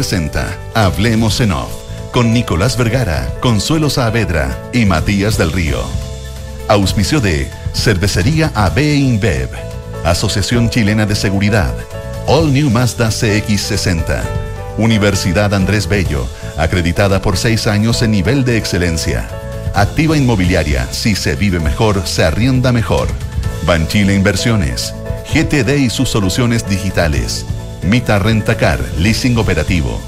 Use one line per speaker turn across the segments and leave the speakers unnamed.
presenta Hablemos en Off con Nicolás Vergara, Consuelo Saavedra y Matías del Río. Auspicio de Cervecería AB InBev, Asociación Chilena de Seguridad, All New Mazda CX60, Universidad Andrés Bello, acreditada por seis años en nivel de excelencia. Activa Inmobiliaria, si se vive mejor, se arrienda mejor. Banchile Inversiones, GTD y sus soluciones digitales. Mita Rentacar, leasing operativo.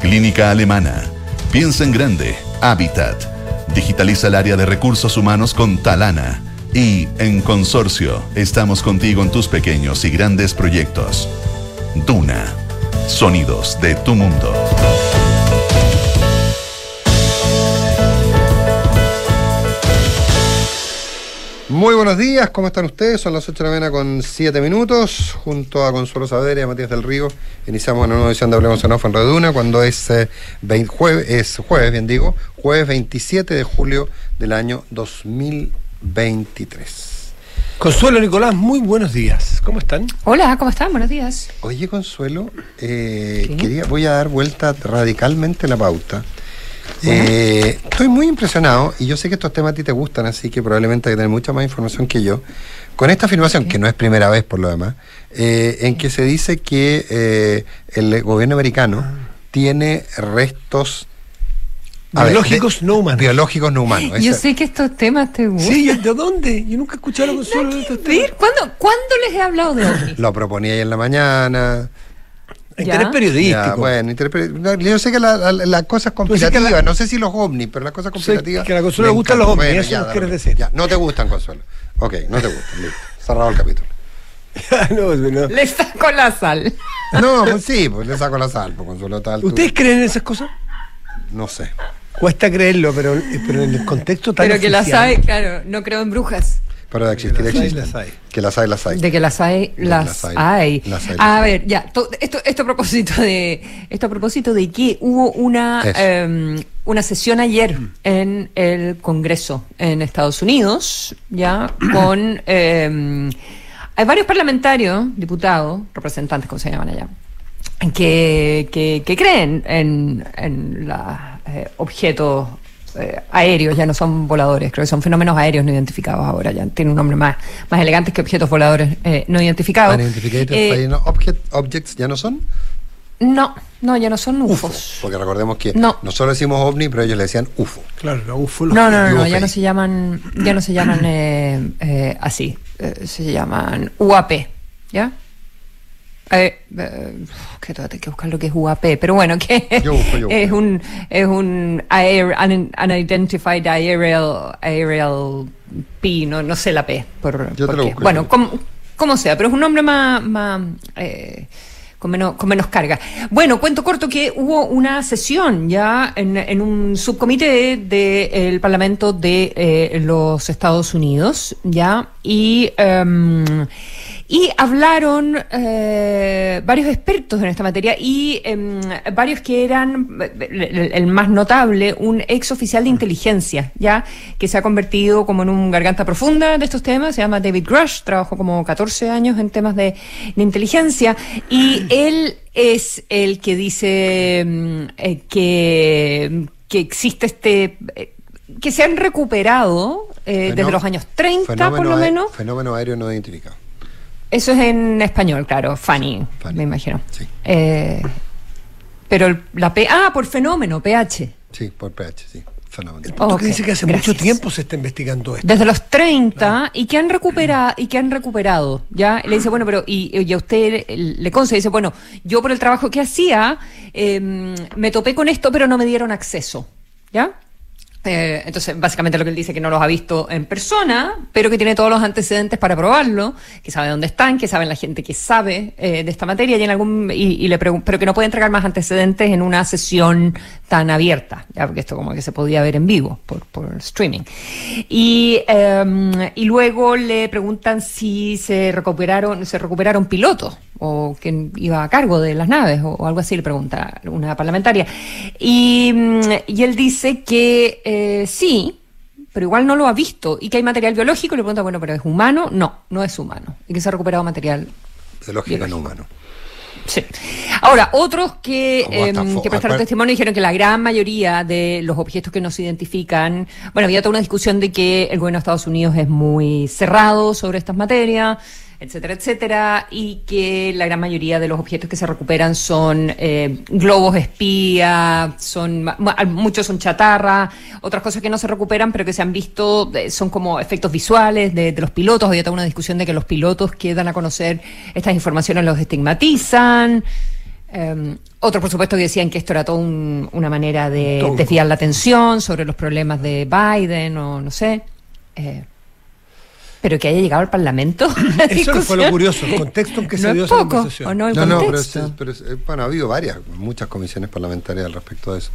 Clínica Alemana. Piensa en grande, Habitat. Digitaliza el área de recursos humanos con Talana. Y en Consorcio, estamos contigo en tus pequeños y grandes proyectos. Duna. Sonidos de tu mundo.
Muy buenos días, ¿cómo están ustedes? Son las 8 de la mañana con 7 minutos. Junto a Consuelo Saavedra y a Matías del Río, iniciamos una nueva edición de Hablemos en Off en Radio Duna, cuando es, eh, jueves, es jueves, bien digo, jueves 27 de julio del año 2023.
Consuelo Nicolás, muy buenos días. ¿Cómo están?
Hola, ¿cómo están? Buenos días.
Oye, Consuelo, eh, quería, voy a dar vuelta radicalmente la pauta. Eh, estoy muy impresionado y yo sé que estos temas a ti te gustan, así que probablemente hay que tener mucha más información que yo. Con esta afirmación, que no es primera vez por lo demás, eh, en que se dice que eh, el gobierno americano ah. tiene restos
biológicos no humanos.
Biológicos no humanos.
Yo sé que estos temas te gustan.
Sí, ¿de dónde? Yo nunca he escuchado a Consuelo de estos temas.
¿Cuándo, ¿Cuándo les he hablado de ovnis?
Lo proponía ahí en la mañana.
Interés periodístico.
bueno, yo sé que la, la, cosa es conspirativa, no sé si los ovnis, pero las cosas conspirativas.
que a la Consuelo le gustan los ovnis, eso ya, quieres decir.
Ya, no te gustan, Consuelo. Ok, no te gustan, listo. Cerrado el capítulo.
no, no. Le saco la sal.
no, pues sí, pues le saco la sal, pues Consuelo tal.
¿Ustedes creen en esas cosas?
No sé.
Cuesta creerlo, pero, pero en el contexto tal
Pero que la sabe, claro, no creo en brujas.
Pero de existir existen. Que las hay, las hay.
De que las hay, las, hay. a ver, ya, esto, esto a propósito de, esto a propósito de que hubo una, em, una sesión ayer en el Congreso en Estados Unidos, ya, con em, hay varios parlamentarios, diputados, representantes, como se llaman allá, que, que, creen en, en los eh, objetos eh, aéreos, ya no son voladores, creo que son fenómenos aéreos no identificados ahora, ya tiene un nombre más, más elegante que objetos voladores eh, no identificados.
Eh, objects ya no son?
No, no, ya no son UFOs.
porque recordemos que no. nosotros decimos ovni, pero ellos le decían UFO.
Claro,
la
UFO.
No, no, no, ya no se llaman, ya no se llaman así, se llaman UAP, ¿ya? Eh, eh, que hay que buscar lo que es UAP, pero bueno, que es un es un air, unidentified aerial aerial P, no, no sé la P, por, bueno, como, sea, pero es un nombre más, más eh, con menos, con menos carga. Bueno, cuento corto que hubo una sesión ya en, en un subcomité del Parlamento de eh, los Estados Unidos, ya, y em, y hablaron eh, varios expertos en esta materia y em, varios que eran, el, más notable, un ex oficial de inteligencia, ya que se ha convertido como en un garganta profunda de estos temas, se llama David Grush, trabajó como 14 años en temas de, inteligencia y él es el que dice em, eh, que, que existe este... Eh, que se han recuperado desde los años 30 por lo menos.
Fenómeno aéreo no identificado.
Eso es en español, claro, funny, me imagino. Sí. Eh, pero la P. Ah, por fenómeno,
pH. Sí, por pH, sí. Fenómeno.
El punto que dice que hace mucho tiempo se está investigando esto.
Desde los 30 y que han recuperado y que han recuperado, ¿ya? Le dice, bueno, pero y, a usted le concede, dice, bueno, yo por el trabajo que hacía em, me topé con esto, pero no me dieron acceso, ¿ya? Eh, entonces, básicamente lo que él dice que no los ha visto en persona, pero que tiene todos los antecedentes para probarlo, que sabe dónde están, que saben la gente que sabe eh, de esta materia y en algún y, le pero que no puede entregar más antecedentes en una sesión tan abierta, ya porque esto como que se podía ver en vivo por, streaming. Y, em, y luego le preguntan si se recuperaron se recuperaron pilotos o quién iba a cargo de las naves o, algo así, le pregunta una parlamentaria. Y, mm, y él dice que eh, sí, pero igual no lo ha visto y que hay material biológico. Y le pregunta, bueno, pero ¿es humano? No, no es humano. Y que se ha recuperado material
biológico, no humano.
Sí. Ahora, otros que, em, que prestaron testimonio dijeron que la gran mayoría de los objetos que nos identifican, bueno, había toda una discusión de que el gobierno de Estados Unidos es muy cerrado sobre estas materias etcétera, etcétera, y que la gran mayoría de los objetos que se recuperan son eh, globos espía, son muchos son chatarra, otras cosas que no se recuperan, pero que se han visto eh, son como efectos visuales de, los pilotos. Había toda una discusión de que los pilotos que dan a conocer estas informaciones los estigmatizan. Eh, otros, por supuesto, que decían que esto era toda una manera de desviar la atención sobre los problemas de Biden o no sé. Eh, pero que haya llegado al Parlamento.
Eso fue lo curioso, el contexto en que se dio esa conversación.
no, no, no, pero, bueno, ha habido varias, muchas comisiones parlamentarias al respecto de eso.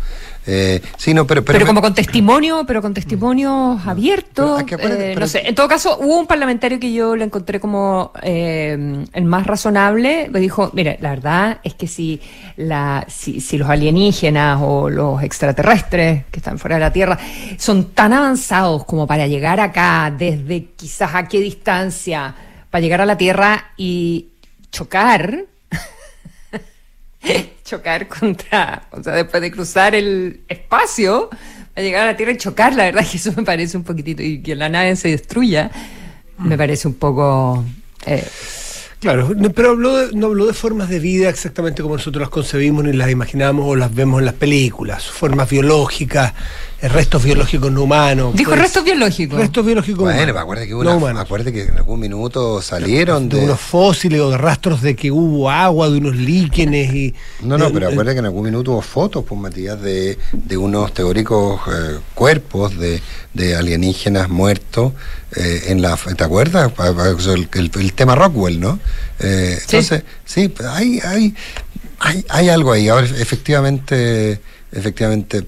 Eh, sí, no, pero,
pero, como con testimonio, pero con testimonios abiertos. Eh, no sé, en todo caso, hubo un parlamentario que yo le encontré como eh, el más razonable. Me dijo, mire, la verdad es que si, la, si, si los alienígenas o los extraterrestres que están fuera de la Tierra son tan avanzados como para llegar acá desde quizás a qué distancia para llegar a la Tierra y chocar, chocar contra, o sea, después de cruzar el espacio, para llegar a la Tierra y chocar, la verdad es que eso me parece un poquitito, y que la nave se destruya, me parece un poco... Eh,
Claro, pero habló no habló de formas de vida exactamente como nosotros las concebimos ni las imaginamos o las vemos en las películas, formas biológicas, restos biológicos no humanos.
Dijo pues, restos biológicos.
Restos biológicos
bueno, acuérdate que, una, acuérdate que en algún minuto salieron
de, unos fósiles o de rastros de que hubo agua, de unos líquenes y...
No, no, pero acuérdate que en algún minuto hubo fotos, pues Matías, de, de unos teóricos eh, cuerpos de, de, alienígenas muertos eh, en la... ¿Te acuerdas? El, tema Rockwell, ¿no? Eh, entonces, sí, hay, hay, hay, hay algo ahí. Ahora, efectivamente, efectivamente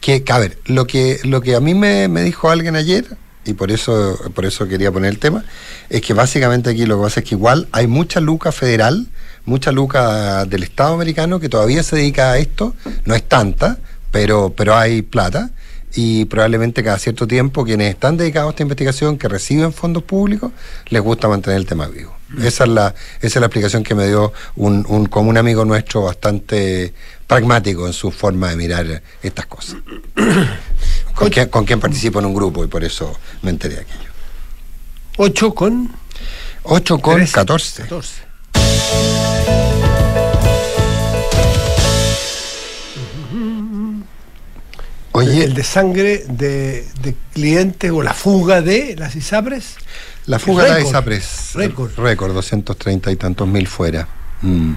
que, a ver, lo que, lo que a mí me, dijo alguien ayer, y por eso, por eso quería poner el tema, es que básicamente aquí lo que pasa es que igual hay mucha luca federal, mucha luca del Estado americano que todavía se dedica a esto, no es tanta, pero, pero hay plata, y probablemente cada cierto tiempo quienes están dedicados a esta investigación, que reciben fondos públicos, les gusta mantener el tema vivo. Esa es la, esa es la explicación que me dio un, un, como un amigo nuestro bastante pragmático en su forma de mirar estas cosas. con, quien, con quien participo en un grupo y por eso me enteré de aquello.
8 con
8 con 14. 14.
Oye, el de sangre de, de, clientes o la fuga de las ISAPRES.
La fuga de las ISAPRES. Récord. Récord, 230 y tantos mil fuera. Mm.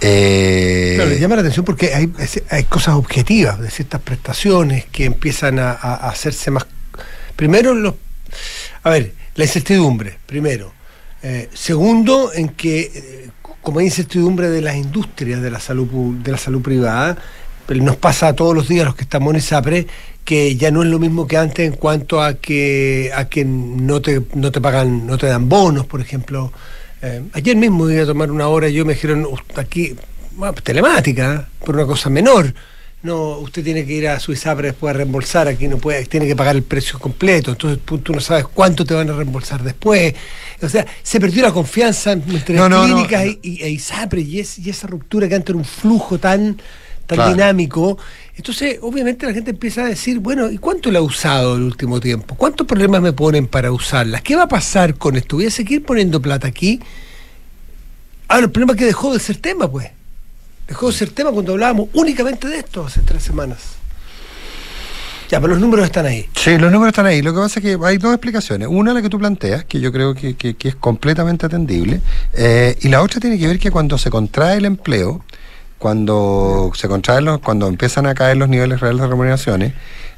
Eh, le llama la atención porque hay, hay, cosas objetivas de ciertas prestaciones que empiezan a, hacerse más. Primero, los, a ver, la incertidumbre, primero. Eh, segundo, en que, eh, como hay incertidumbre de las industrias de la salud, de la salud privada, nos pasa todos los días los que estamos en ISAPRE que ya no es lo mismo que antes en cuanto a que a que no te, no te pagan, no te dan bonos, por ejemplo. Eh, ayer mismo iba a tomar una hora y yo me dijeron aquí, telemática, por una cosa menor. No, usted tiene que ir a Suiza para después a reembolsar, aquí no puede, tiene que pagar el precio completo, entonces tú no sabes cuánto te van a reembolsar después. O sea, se perdió la confianza entre las clínicas y, e ISAPRE y, y esa ruptura que antes era un flujo tan tan dinámico. Entonces, obviamente la gente empieza a decir, bueno, ¿y cuánto la ha usado el último tiempo? ¿Cuántos problemas me ponen para usarla? ¿Qué va a pasar con esto? ¿Voy a seguir poniendo plata aquí? Ah, el problema es que dejó de ser tema, pues. Dejó de ser tema cuando hablábamos únicamente de esto hace tres semanas. Ya, pero los números están ahí.
Sí, los números están ahí. Lo que pasa es que hay dos explicaciones. Una, la que tú planteas, que yo creo que, es completamente atendible. Eh, y la otra tiene que ver que cuando se contrae el empleo, cuando se contraen los, cuando empiezan a caer los niveles reales de remuneraciones,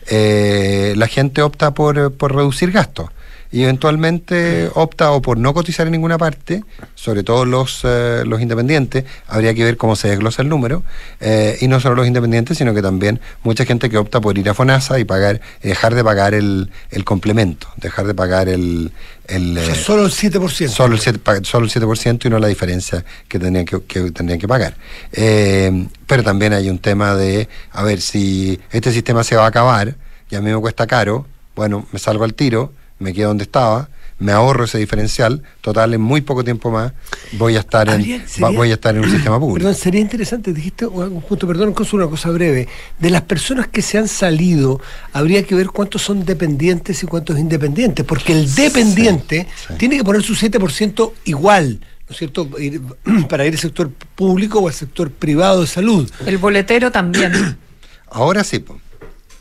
eh, la gente opta por, por reducir gastos y eventualmente opta o por no cotizar en ninguna parte, sobre todo los, eh, los independientes, habría que ver cómo se desglosa el número, eh, y no solo los independientes, sino que también mucha gente que opta por ir a FONASA y pagar, dejar de pagar el, el complemento, dejar de pagar el... el
eh, solo el 7%.
Solo el 7%, solo el 7% y no la diferencia que tendrían que, que tendrían que pagar. pero también hay un tema de, a ver, si este sistema se va a acabar y a mí me cuesta caro, bueno, me salgo al tiro, me quedo donde estaba, me ahorro ese diferencial, total, en muy poco tiempo más voy a estar en, voy a estar en un sistema público.
Perdón, sería interesante, dijiste un punto, perdón, una cosa breve. De las personas que se han salido, habría que ver cuántos son dependientes y cuántos independientes, porque el dependiente tiene que poner su 7% igual. ¿no es cierto?, para ir al sector público o al sector privado de salud.
El boletero también.
Ahora sí,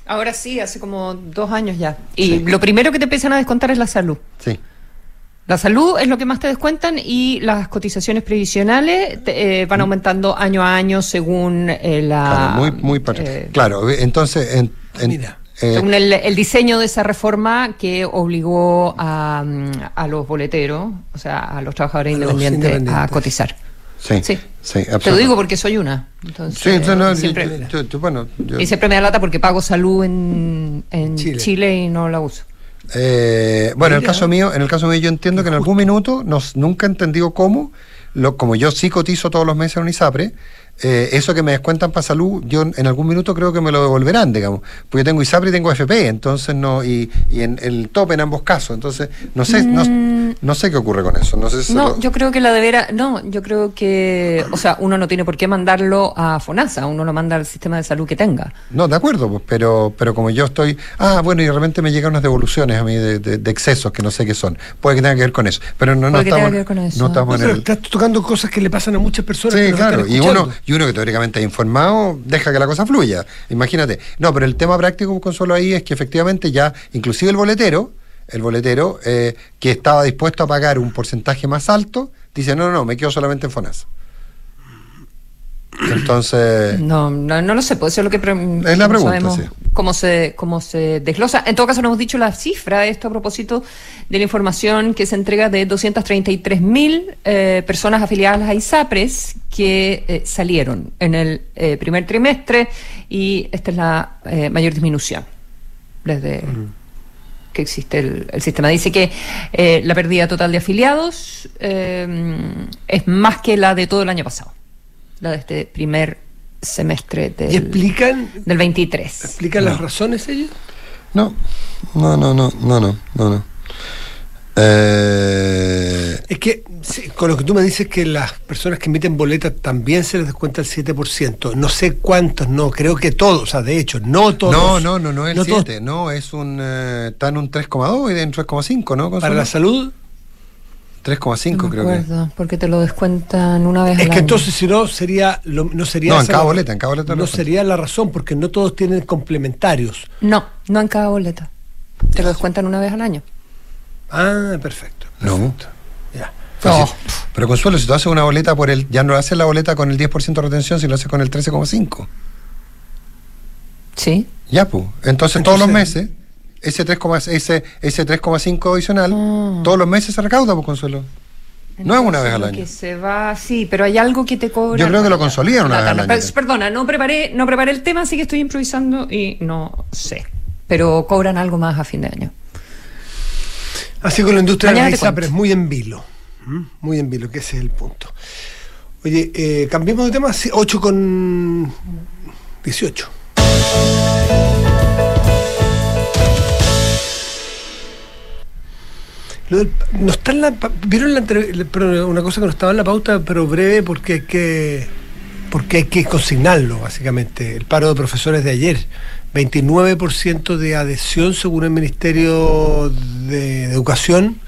Ahora sí, hace como dos años ya. Y lo primero que te empiezan a descontar es la salud.
Sí.
La salud es lo que más te descuentan y las cotizaciones previsionales eh, van aumentando año a año según eh, la...
Claro, muy, muy eh, claro, entonces... En,
mira. según el, diseño de esa reforma que obligó a, a los boleteros, o sea, a los trabajadores independientes, a cotizar.
Sí, sí.
Te lo digo porque soy una. Entonces, sí, no, siempre, bueno, Y siempre me da lata porque pago salud en, en Chile. y no la uso.
Eh, bueno, en el caso mío, en el caso mío yo entiendo que en algún minuto nos, nunca he entendido cómo, lo, como yo sí cotizo todos los meses en un ISAPRE, eh, eso que me descuentan para salud, yo en algún minuto creo que me lo devolverán, digamos, porque yo tengo ISAPRE y tengo FP, entonces no, y, y en el tope en ambos casos, entonces no sé, no, mm. sé qué ocurre con eso. No, sé
no yo creo que la deberá, no, yo creo que, o sea, uno no tiene por qué mandarlo a FONASA, uno lo manda al sistema de salud que tenga.
No, de acuerdo, pues, pero, pero como yo estoy, ah, bueno, y de repente me llegan unas devoluciones a mí de, excesos que no sé qué son, puede que tenga que ver con eso, pero no, no estamos, no estamos
en el... estás tocando cosas que le pasan a muchas personas.
Sí, claro, y uno y uno que teóricamente ha informado, deja que la cosa fluya. Imagínate. No, pero el tema práctico, Consuelo, ahí es que efectivamente ya, inclusive el boletero, el boletero eh, que estaba dispuesto a pagar un porcentaje más alto, dice, no, no, no, me quedo solamente en FONASA. Entonces.
No, no, no lo sé, puede ser lo que.
Es la pregunta. Sí.
Cómo, se, cómo se desglosa. En todo caso, no hemos dicho la cifra de esto a propósito de la información que se entrega de 233 mil eh, personas afiliadas a ISAPRES que eh, salieron en el eh, primer trimestre y esta es la mayor disminución desde. que existe el, el, sistema. Dice que la pérdida total de afiliados es más que la de todo el año pasado la de este primer semestre del,
explican,
del 23.
¿Explican las razones ellos?
No, no, no, no, no, no, no.
Eh... Es que con lo que tú me dices que las personas que emiten boletas también se les descuenta el 7%. No sé cuántos, no, creo que todos, o sea, de hecho, no todos.
No, no, no, no es el 7, no, es un, eh, está en un 3,2 y en 3,5, ¿no?
Para la salud.
3,5 no creo que.
porque te lo descuentan una vez.
Es que entonces si no sería no sería
No, en cada boleta, en cada boleta
no sería la razón porque no todos tienen complementarios.
No, no en cada boleta. Te lo descuentan una vez al año.
Ah, perfecto.
No. Ya. Pero Consuelo, si tú haces una boleta por el ya no haces la boleta con el 10% de retención, si lo haces con el 13,5.
Sí.
Ya, pues. Entonces, todos los meses ese 3,5 ese, ese adicional, ah. todos los meses se recauda, por pues, Consuelo. no es una vez al año.
Que se va, sí, pero hay algo que te cobra.
Yo creo que lo consolidan una vez al año.
Perdona, no preparé, no preparé el tema, así que estoy improvisando y no sé. Pero cobran algo más a fin de año.
Así con la industria de la pero es muy en vilo. Muy en vilo, que ese es el punto. Oye, eh, cambiemos de tema, 8 con 18. No está vieron la, una cosa que no estaba en la pauta, pero breve porque hay que porque hay que consignarlo básicamente. El paro de profesores de ayer, 29% de adhesión según el Ministerio de, Educación.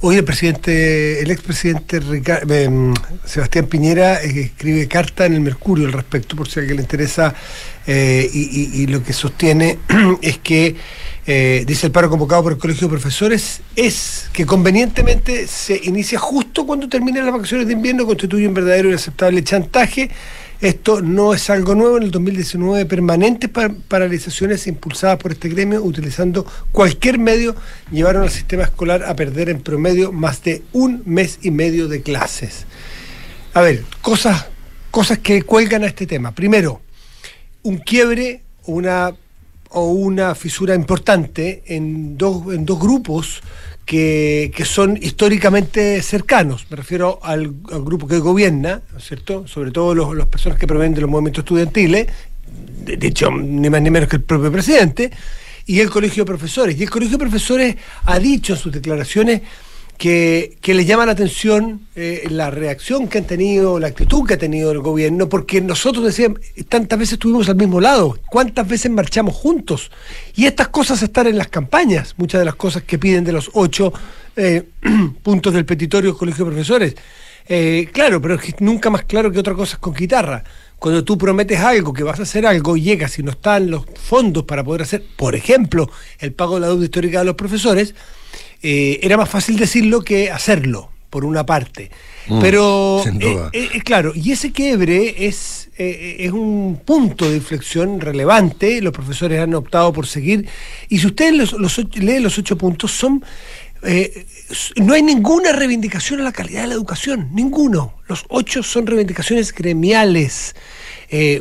Hoy el presidente, el expresidente eh, Sebastián Piñera eh, escribe carta en el Mercurio al respecto, por si a alguien le interesa, eh, y lo que sostiene es que eh, dice el paro convocado por el Colegio de Profesores, es que convenientemente se inicia justo cuando terminan las vacaciones de invierno, constituye un verdadero y aceptable chantaje. Esto no es algo nuevo. En el 2019, permanentes paralizaciones impulsadas por este gremio, utilizando cualquier medio, llevaron al sistema escolar a perder en promedio más de un mes y medio de clases. A ver, cosas, cosas que cuelgan a este tema. Primero, un quiebre, una o una fisura importante en dos, en dos grupos que, son históricamente cercanos. Me refiero al, grupo que gobierna, ¿no es cierto? Sobre todo los, las personas que provienen de los movimientos estudiantiles, de, hecho, ni más ni menos que el propio presidente, y el Colegio de Profesores. Y el Colegio de Profesores ha dicho en sus declaraciones que, le llama la atención eh, la reacción que han tenido, la actitud que ha tenido el gobierno, porque nosotros decíamos, tantas veces estuvimos al mismo lado, cuántas veces marchamos juntos. Y estas cosas están en las campañas, muchas de las cosas que piden de los ocho eh, puntos del petitorio del Colegio de Profesores. Eh, claro, pero es nunca más claro que otra cosa es con guitarra. Cuando tú prometes algo, que vas a hacer algo, y llegas y no están los fondos para poder hacer, por ejemplo, el pago de la deuda histórica de los profesores, eh, era más fácil decirlo que hacerlo, por una parte. Mm, Pero, eh, eh, claro, y ese quiebre es, es un punto de inflexión relevante, los profesores han optado por seguir, y si usted los, los, lee los ocho puntos, son... no hay ninguna reivindicación a la calidad de la educación, ninguno. Los ocho son reivindicaciones gremiales.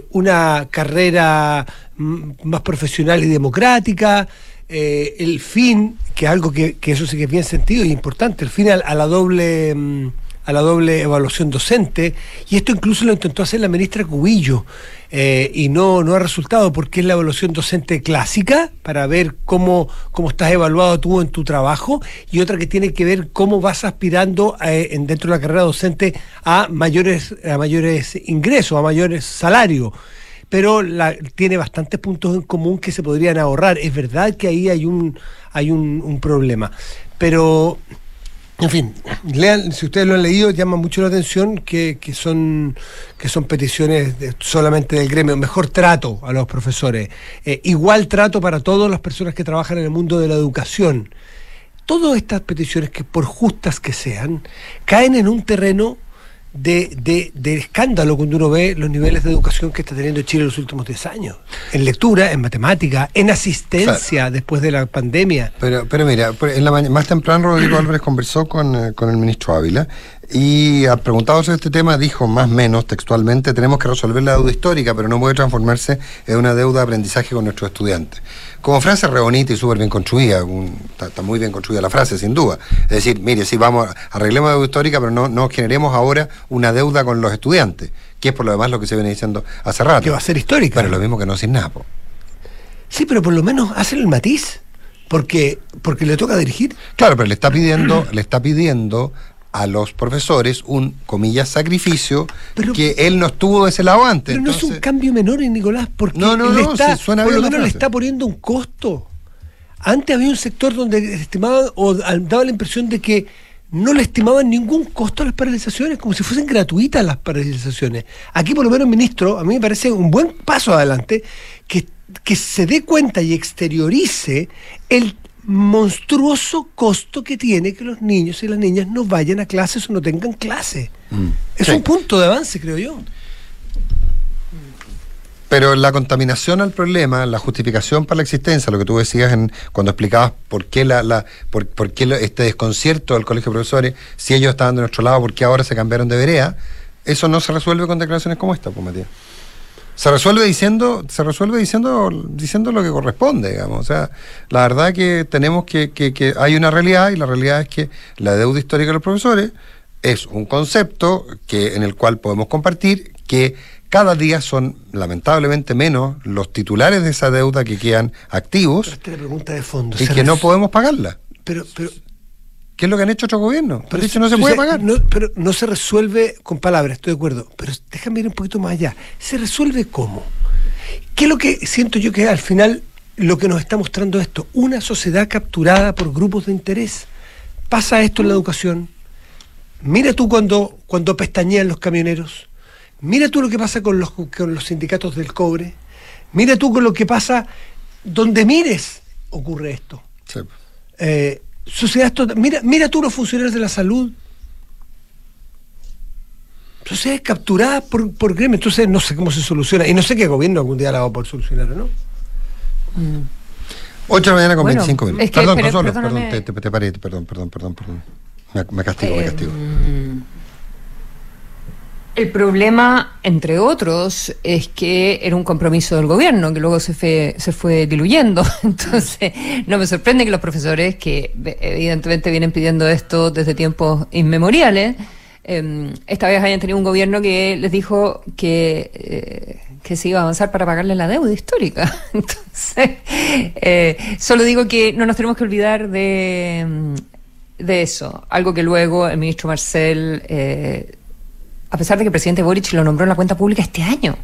una carrera mm, más profesional y democrática, eh, el fin, que es algo que, eso sí que es bien sentido y importante, el fin a, la doble mm, a la doble evaluación docente, y esto incluso lo intentó hacer la ministra Cubillo, eh, y no, no ha resultado porque es la evaluación docente clásica, para ver cómo, cómo estás evaluado tú en tu trabajo, y otra que tiene que ver cómo vas aspirando eh, en, dentro de la carrera docente a mayores, a mayores ingresos, a mayores salarios pero tiene bastantes puntos en común que se podrían ahorrar. Es verdad que ahí hay un, hay un, problema, pero en fin, lean, si ustedes lo han leído, llama mucho la atención que, son, que son peticiones solamente del gremio. Mejor trato a los profesores, eh, igual trato para todas las personas que trabajan en el mundo de la educación. Todas estas peticiones, que por justas que sean, caen en un terreno de, de, escándalo cuando uno ve los niveles de educación que está teniendo Chile en los últimos 10 años. En lectura, en matemática, en asistencia después de la pandemia.
Pero, pero mira, en la más temprano Rodrigo Álvarez conversó con, eh, con el ministro Ávila y al preguntado sobre este tema dijo más o menos textualmente, tenemos que resolver la deuda histórica, pero no puede transformarse en una deuda de aprendizaje con nuestros estudiantes. Como frase re bonita y súper bien construida, está, muy bien construida la frase, sin duda. Es decir, mire, sí, vamos, arreglemos la deuda histórica, pero no, no generemos ahora una deuda con los estudiantes, que es por lo demás lo que se viene diciendo hace rato.
Que va a ser histórica.
Pero lo mismo que no sin nada.
Sí, pero por lo menos hacen el matiz porque porque le toca dirigir.
Claro, pero le está pidiendo, le está pidiendo a los profesores un, comillas, sacrificio que él no estuvo de ese lado antes.
Pero no es un cambio menor en Nicolás, porque
no, no, no, está,
suena por lo menos le está poniendo un costo. Antes había un sector donde estimaban o daba la impresión de que no le estimaban ningún costo a las paralizaciones, como si fuesen gratuitas las paralizaciones. Aquí, por lo menos, ministro, a mí me parece un buen paso adelante que, que se dé cuenta y exteriorice el monstruoso costo que tiene que los niños y las niñas no vayan a clases o no tengan clase. Mm. Es un punto de avance, creo yo.
Pero la contaminación al problema, la justificación para la existencia, lo que tú decías en, cuando explicabas por qué, la, la por, qué este desconcierto del colegio de profesores, si ellos estaban de nuestro lado, por qué ahora se cambiaron de vereda, eso no se resuelve con declaraciones como esta, pues Matías se resuelve diciendo se resuelve diciendo diciendo lo que corresponde digamos o sea la verdad que tenemos que, que, que, hay una realidad y la realidad es que la deuda histórica de los profesores es un concepto que en el cual podemos compartir que cada día son lamentablemente menos los titulares de esa deuda que quedan activos
pregunta de fondo.
y que no podemos pagarla
pero pero
¿Qué es lo que han hecho otros gobiernos? Pero dicho, no se puede pagar.
No, pero no se resuelve con palabras, estoy de acuerdo. Pero déjame ir un poquito más allá. ¿Se resuelve cómo? ¿Qué es lo que siento yo que al final lo que nos está mostrando esto? Una sociedad capturada por grupos de interés. Pasa esto en la educación. Mira tú cuando, cuando pestañean los camioneros. Mira tú lo que pasa con los, con los sindicatos del cobre. Mira tú con lo que pasa donde mires ocurre esto. Sí. Eh, Sociedades mira, mira tú los funcionarios de la salud. Sociedades capturadas por, por gremio. Entonces no sé cómo se soluciona. Y no sé qué gobierno algún día la va a poder solucionar, ¿no?
Mm. 8 de la mañana con 25 minutos. perdón, perdón, te, te, paré, perdón, perdón, perdón, perdón. Me, castigo, me castigo.
Eh, el problema, entre otros, es que era un compromiso del gobierno que luego se fue, se fue diluyendo. Entonces, no me sorprende que los profesores, que evidentemente vienen pidiendo esto desde tiempos inmemoriales, em, esta vez hayan tenido un gobierno que les dijo que, eh, se iba a avanzar para pagarle la deuda histórica. Entonces, eh, solo digo que no nos tenemos que olvidar de, de eso. Algo que luego el ministro Marcel, eh, a pesar de que el presidente Boric lo nombró en la cuenta pública este año.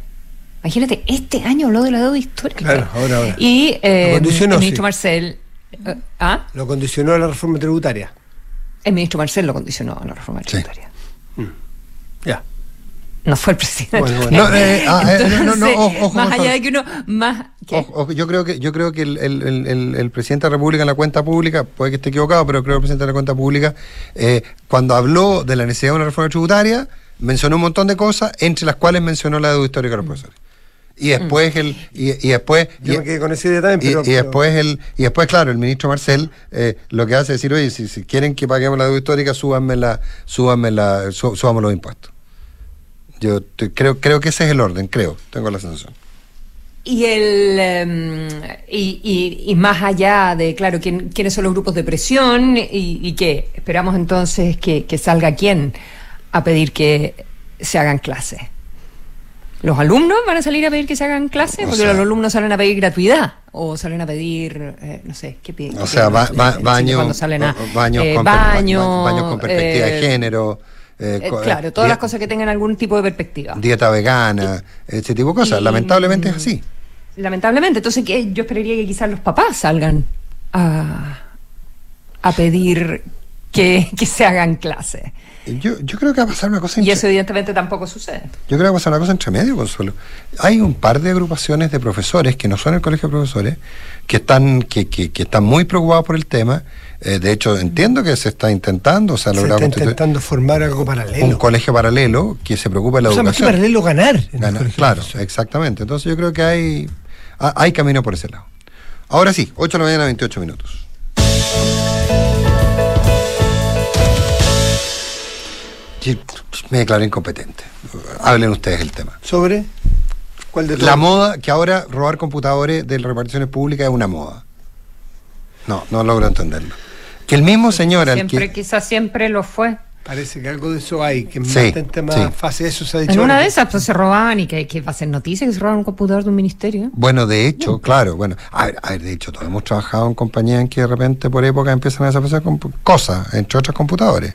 Imagínate, este año habló de la deuda histórica.
Claro, ahora, ahora.
Y eh, el ministro Marcel. ¿ah?
Lo condicionó a la reforma tributaria.
El ministro Marcel lo condicionó a la reforma tributaria. Mm.
Ya
no fue el presidente. No, eh, ah, eh, no, no, más allá de que uno más
yo creo que yo creo que el, el, el, presidente de la República en la cuenta pública puede que esté equivocado, pero creo que el presidente de la cuenta pública eh, cuando habló de la necesidad de una reforma tributaria mencionó un montón de cosas, entre las cuales mencionó la deuda histórica de los profesores. Y después el y, después
yo me quedé con esa idea también,
pero, y, después el y después claro el ministro Marcel lo que hace es decir oye si, si quieren que paguemos la deuda histórica súbanme la súbanme la súbamos los impuestos yo creo, creo que ese es el orden, creo, tengo la sensación.
Y, el, em, y, y, más allá de, claro, quién, quiénes son los grupos de presión y, qué, esperamos entonces que, salga quién a pedir que se hagan clases. ¿Los alumnos van a salir a pedir que se hagan clases? Porque los alumnos salen a pedir gratuidad o salen a pedir, eh, no sé, ¿qué piden?
O sea, baños salen a, baños, con, baños con perspectiva de eh, género.
Eh, eh, claro, eh, todas las cosas que tengan algún tipo de perspectiva.
Dieta vegana, ese tipo de cosas. Lamentablemente es así.
Lamentablemente. Entonces, que yo esperaría que quizás los papás salgan a, a pedir que, se hagan clases.
Yo, yo creo que va a pasar una cosa...
Y eso evidentemente tampoco sucede.
Yo creo que va a pasar una cosa entre medio, Consuelo. Hay un par de agrupaciones de profesores que no son el colegio de profesores, que están, que, que, que están muy preocupados por el tema eh, de hecho, entiendo que se está intentando, o sea,
se está intentando formar algo paralelo.
Un colegio paralelo que se preocupe de la o sea, educación.
paralelo ganar.
claro, exactamente. Entonces yo creo que hay, hay camino por ese lado. Ahora sí, 8 de la mañana, 28 minutos. Me declaro incompetente. Hablen ustedes el tema.
¿Sobre?
¿Cuál de La moda, que ahora robar computadores de reparticiones públicas es una moda. No, no logro entenderlo. Que el mismo señor
siempre, Quizás siempre lo fue.
Parece que algo de eso hay, que en tema fase eso se ha dicho.
En una de esas pues, se robaban y que, que va a ser noticia que se robaron un computador de un ministerio.
Bueno, de hecho, claro, bueno, a ver, a ver, de hecho, todos hemos trabajado en compañías en que de repente por época empiezan a desaparecer cosas, entre otros computadores.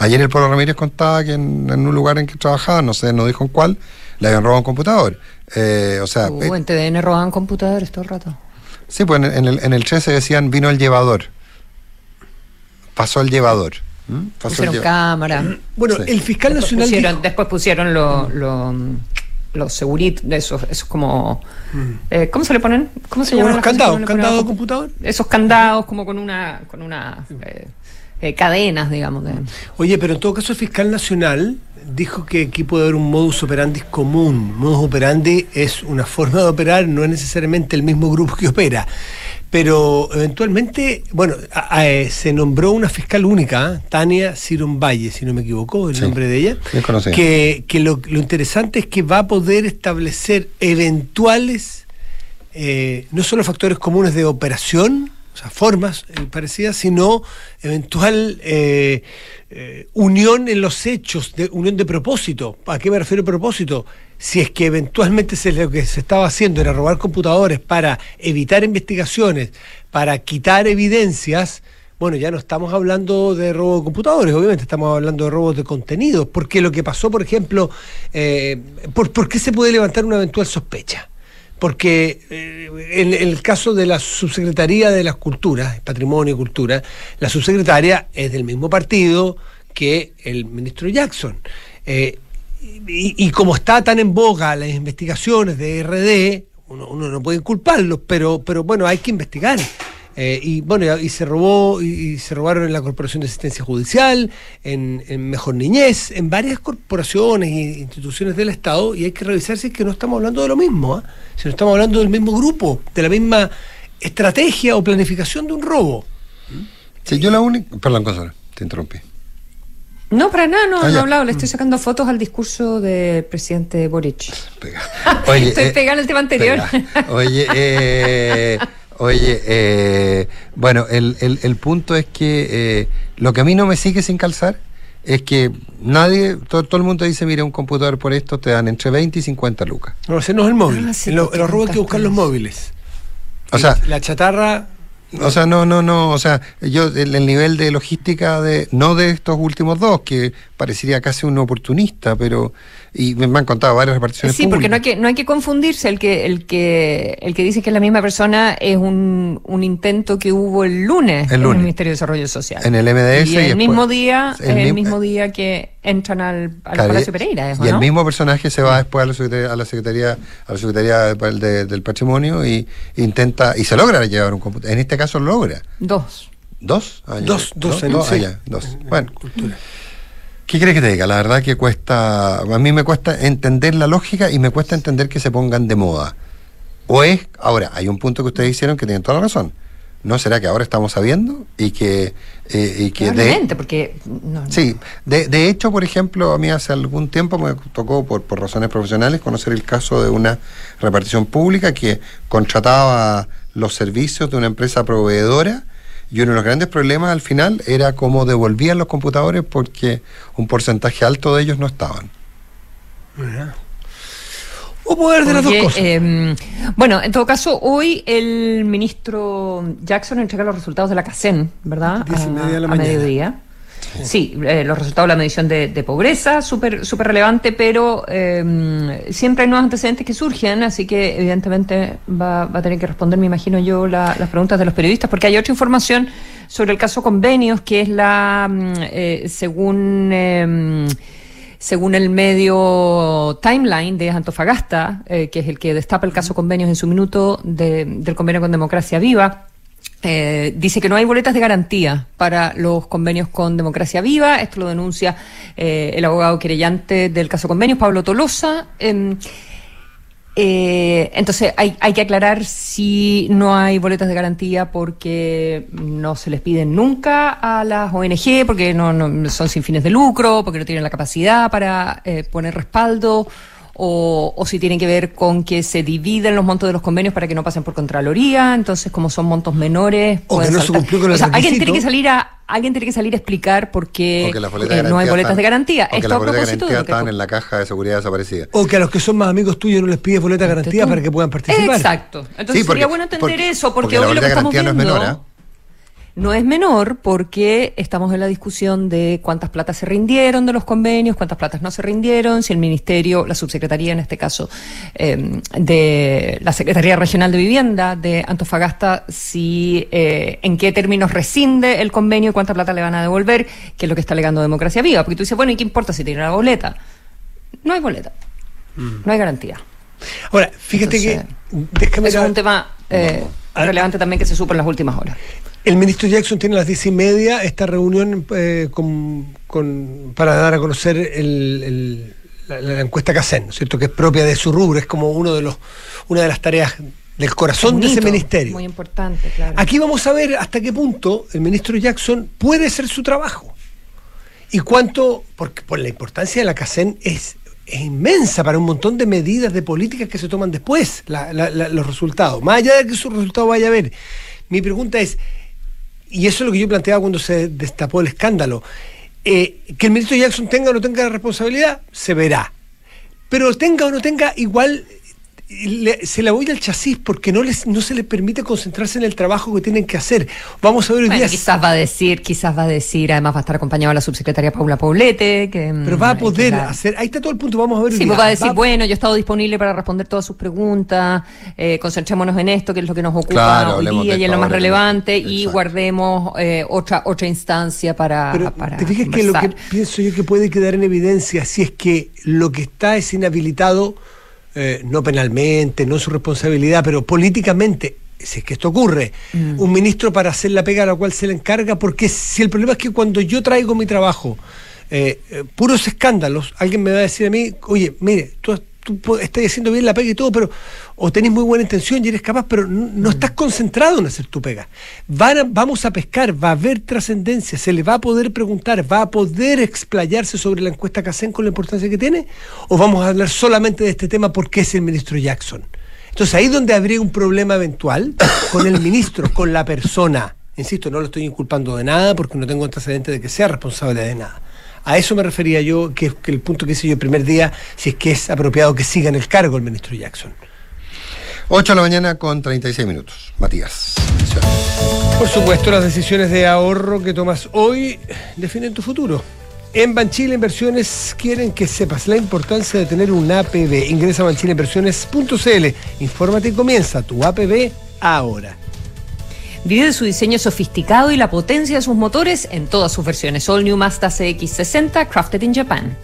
Ayer el Polo Ramírez contaba que en, un lugar en que trabajaba, no sé, no dijo en cuál, le habían robado un computador. Eh, o sea,
uh, en TDN robaban computadores todo el rato.
Sí, pues en, el, en el 13 decían vino el llevador. Pasó el llevador.
¿Mm? Pasó pusieron cámara.
Bueno, el fiscal nacional.
Después pusieron los seguritos, esos, esos como. Mm. Eh, ¿Cómo se le ponen? ¿Cómo se llaman?
Los candados, candados de computador.
Esos candados como con una. Con una eh, eh, cadenas, digamos.
Oye, pero en todo caso el fiscal nacional dijo que aquí puede haber un modus operandi común. Modus operandi es una forma de operar, no es necesariamente el mismo grupo que opera. Pero eventualmente, bueno, eh, se nombró una fiscal única, ¿eh? Tania Ciron Valle, si no me equivoco, el nombre de ella. Que, que lo, interesante es que va a poder establecer eventuales, eh, no solo factores comunes de operación, o sea, formas eh, parecidas, sino eventual eh, eh, unión en los hechos, de, unión de propósito. ¿A qué me refiero propósito? Si es que eventualmente se, lo que se estaba haciendo era robar computadores para evitar investigaciones, para quitar evidencias, bueno, ya no estamos hablando de robo de computadores, obviamente estamos hablando de robos de contenidos, porque lo que pasó, por ejemplo, ¿por, ¿por qué se puede levantar una eventual sospecha? Porque eh, en, el caso de la subsecretaría de las culturas, patrimonio y cultura, la subsecretaria es del mismo partido que el ministro Jackson. Eh, y, como está tan en boga las investigaciones de RD, uno, uno no puede culparlos, pero, pero bueno, hay que investigar. Eh, y bueno, y se robó, y, se robaron en la Corporación de Asistencia Judicial, en, Mejor Niñez, en varias corporaciones e instituciones del Estado, y hay que revisar si es que no estamos hablando de lo mismo, ¿ah? si no estamos hablando del mismo grupo, de la misma estrategia o planificación de un robo.
Sí, yo la única. Perdón, cosa, te interrumpí.
No, para nada, no, ah, no he hablado. Le estoy sacando fotos al discurso del presidente Boric. Oye, estoy eh, pegando el tema anterior.
Oye, eh, Oye, eh, bueno, el, el, punto es que eh, lo que a mí no me sigue sin calzar es que nadie, todo, el mundo dice, mira, un computador por esto te dan entre 20 y 50 lucas.
No, ese no es el móvil. Ah, en, los robos hay que buscar los móviles.
O sea,
la chatarra
o sea, no, no, no, o sea, yo el, nivel de logística de no de estos últimos dos que parecería casi un oportunista, pero y me, han contado varias reparticiones.
Sí, porque no hay que no hay que confundirse el que el que el que dice que es la misma persona es un, un intento que hubo el lunes, en el Ministerio de Desarrollo Social.
En el MDS
y el mismo día, el, el mismo día que entran al, Palacio Pereira.
y el mismo personaje se va después a la Secretaría, a la Secretaría, a la Secretaría del Patrimonio y intenta, y se logra llevar un computador. En este caso logra.
Dos.
¿Dos?
Ah, dos, dos,
dos, dos, ah, dos. Bueno. ¿Qué crees que te diga? La verdad que cuesta, a mí me cuesta entender la lógica y me cuesta entender que se pongan de moda. O es, ahora, hay un punto que ustedes hicieron que tienen toda la razón. ¿No será que ahora estamos sabiendo? Y que...
Eh, y que de, porque...
Sí, de, de, hecho, por ejemplo, a mí hace algún tiempo me tocó, por, por razones profesionales, conocer el caso de una repartición pública que contrataba los servicios de una empresa proveedora y uno de los grandes problemas al final era cómo devolvían los computadores porque un porcentaje alto de ellos no estaban.
O poder de las dos cosas.
Em, bueno, en todo caso, hoy el ministro Jackson entrega los resultados de la CACEN, ¿verdad? a, mediodía. Sí, eh, los resultados de la medición de, pobreza, súper super relevante, pero em, siempre hay nuevos antecedentes que surgen, así que evidentemente va, a tener que responder, me imagino yo, las preguntas de los periodistas, porque hay otra información sobre el caso convenios, que es la, mm, eh, según... Em, según el medio Timeline de Antofagasta, eh, que es el que destapa el caso convenios en su minuto del convenio con Democracia Viva, eh, dice que no hay boletas de garantía para los convenios con Democracia Viva. Esto lo denuncia eh, el abogado querellante del caso convenios, Pablo Tolosa. Em, eh, entonces hay, que aclarar si no hay boletas de garantía porque no se les piden nunca a las ONG, porque no, no son sin fines de lucro, porque no tienen la capacidad para eh, poner respaldo. O, o, si tienen que ver con que se dividen los montos de los convenios para que no pasen por Contraloría, entonces como son montos menores...
O que no se cumplió con o sea,
alguien tiene que salir a alguien tiene que salir a explicar por qué eh, no hay boletas de garantía.
O que las boletas de garantía están en la caja de seguridad desaparecida.
O que a los que son más amigos tuyos no les pides boletas de garantía para que puedan participar.
Exacto. Entonces sería bueno entender eso, porque, hoy lo que estamos viendo... No es menor, ¿eh? No es menor porque estamos en la discusión de cuántas platas se rindieron de los convenios, cuántas platas no se rindieron, si el Ministerio, la Subsecretaría en este caso, em, de la Secretaría Regional de Vivienda de Antofagasta, si eh, en qué términos rescinde el convenio y cuánta plata le van a devolver, que es lo que está alegando Democracia Viva. Porque tú dices, bueno, ¿y qué importa si tiene la boleta? No hay boleta, mm. no hay garantía.
Ahora, fíjate que...
es un tema eh, relevante también que se supo en las últimas horas.
El ministro Jackson tiene a las diez y media esta reunión eh, para dar a conocer la, encuesta CACEN, ¿cierto? que es propia de su rubro, es como uno de los, una de las tareas del corazón de ese ministerio.
Muy importante, claro.
Aquí vamos a ver hasta qué punto el ministro Jackson puede hacer su trabajo. Y cuánto, porque por la importancia de la CACEN es, inmensa para un montón de medidas de políticas que se toman después, los resultados. Más allá de que su resultado vaya a ver. Mi pregunta es, y eso es lo que yo planteaba cuando se destapó el escándalo. Eh, que el ministro Jackson tenga o no tenga responsabilidad, se verá. Pero tenga o no tenga, igual se la voy al chasis porque no les no se les permite concentrarse en el trabajo que tienen que hacer. Vamos a ver
hoy día. Quizás va a decir, quizás va a decir, además va a estar acompañado la subsecretaria Paula Paulete. Que,
Pero va a poder hacer, ahí está todo el punto, vamos a ver.
Sí, pues va a decir, bueno, yo he estado disponible para responder todas sus preguntas, eh, concentrémonos en esto, que es lo que nos ocupa hoy día y es lo más relevante, y guardemos eh, otra otra instancia para.
Pero,
para
¿Te fijas que lo que pienso yo que puede quedar en evidencia si es que lo que está es inhabilitado? Eh, no penalmente, no su responsabilidad, pero políticamente, si es que esto ocurre, mm. un ministro para hacer la pega a la cual se le encarga, porque si el problema es que cuando yo traigo mi trabajo, eh, eh, puros escándalos, alguien me va a decir a mí, oye, mire, tú tú estás haciendo bien la pega y todo, pero o tenés muy buena intención y eres capaz, pero no, mm. estás concentrado en hacer tu pega. vamos a pescar, va a haber trascendencia, se le va a poder preguntar, va a poder explayarse sobre la encuesta Casen con la importancia que tiene, o vamos a hablar solamente de este tema porque es el ministro Jackson. Entonces ahí es donde habría un problema eventual con el ministro, con la persona. Insisto, no lo estoy inculpando de nada porque no tengo antecedente de que sea responsable de nada A eso me refería yo, que, que el punto que hice yo el primer día, si es que es apropiado que siga en el cargo el ministro Jackson.
8 de la mañana con 36 minutos. Matías.
Por supuesto, las decisiones de ahorro que tomas hoy definen tu futuro. En Banchile Inversiones quieren que sepas la importancia de tener un APB. Ingresa a banchileinversiones.cl. Infórmate y comienza tu APB ahora.
Vive de su diseño sofisticado y la potencia de sus motores en todas sus versiones. All New Mazda CX60, crafted in Japan.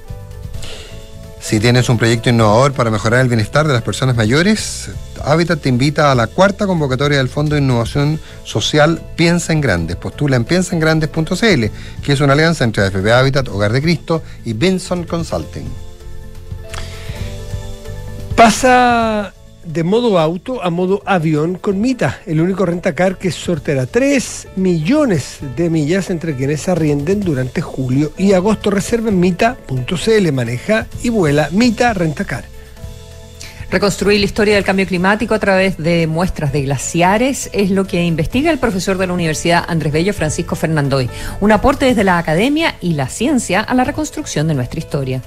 Si tienes un proyecto innovador para mejorar el bienestar de las personas mayores, Habitat te invita a la cuarta convocatoria del Fondo de Innovación Social Piensa en Grandes. Postula en piensaengrandes.cl, que es una alianza entre AFP Habitat, Hogar de Cristo y Benson Consulting.
Pasa de modo auto a modo avión con Mita, el único rentacar que sorteará 3 millones de millas entre quienes arrienden durante julio y agosto. Reserva en mita.cl, maneja y vuela Mita Rentacar.
Reconstruir la historia del cambio climático a través de muestras de glaciares es lo que investiga el profesor de la Universidad Andrés Bello, Francisco Fernandoy. Un aporte desde la academia y la ciencia a la reconstrucción de nuestra historia.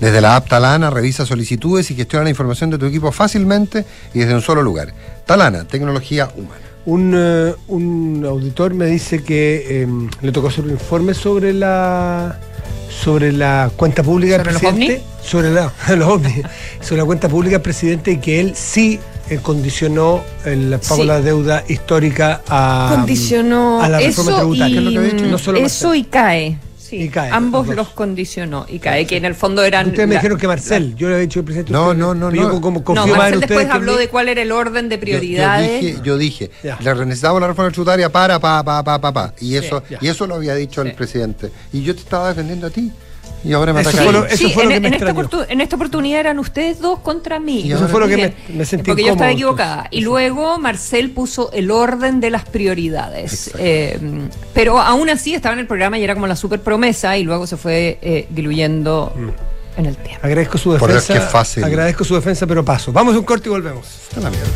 Desde la app Talana revisa solicitudes y gestiona la información de tu equipo fácilmente y desde un solo lugar. Talana, tecnología humana.
Un, eh, un auditor me dice que em, le tocó hacer un informe sobre la sobre la cuenta pública del presidente, sobre la, sobre la cuenta pública del presidente y que él sí eh, condicionó el pago de la deuda histórica a,
condicionó
a la reforma
eso
tributaria.
y,
que es lo que ha dicho, no solo
eso y CAE. Sí,
Y CAE,
ambos
los
condicionó. Y CAE, que en el fondo eran.
Ustedes me
la-
dijeron que Marcel, yo le había dicho al presidente.
No, no, no,
yo
no.
como
No, Marcel
ustedes
después habló de cuál era el orden de prioridades.
Yo, dije, yo dije,
Ya.
le necesitamos la reforma tributaria para, pa, pa, pa, pa, pa. Y eso, y eso lo había dicho
Sí.
el presidente. Y yo te estaba defendiendo a ti. Y ahora me
Eso
ataca
fue
a
lo-
mí.
eso
sí,
fue lo
en,
que me
en esta en oportunidad eran ustedes dos contra mí.
Y
Eso fue lo que me, me sentí
Porque yo estaba equivocada.
entonces.
Y luego Marcel puso el orden de las prioridades. Eh, pero aún así estaba en el programa y era como la super promesa y luego se fue eh, diluyendo
Mm.
en el tiempo.
Agradezco su defensa.
qué fácil.
Agradezco su defensa, pero paso. Vamos a un corte y volvemos.
Está la mierda.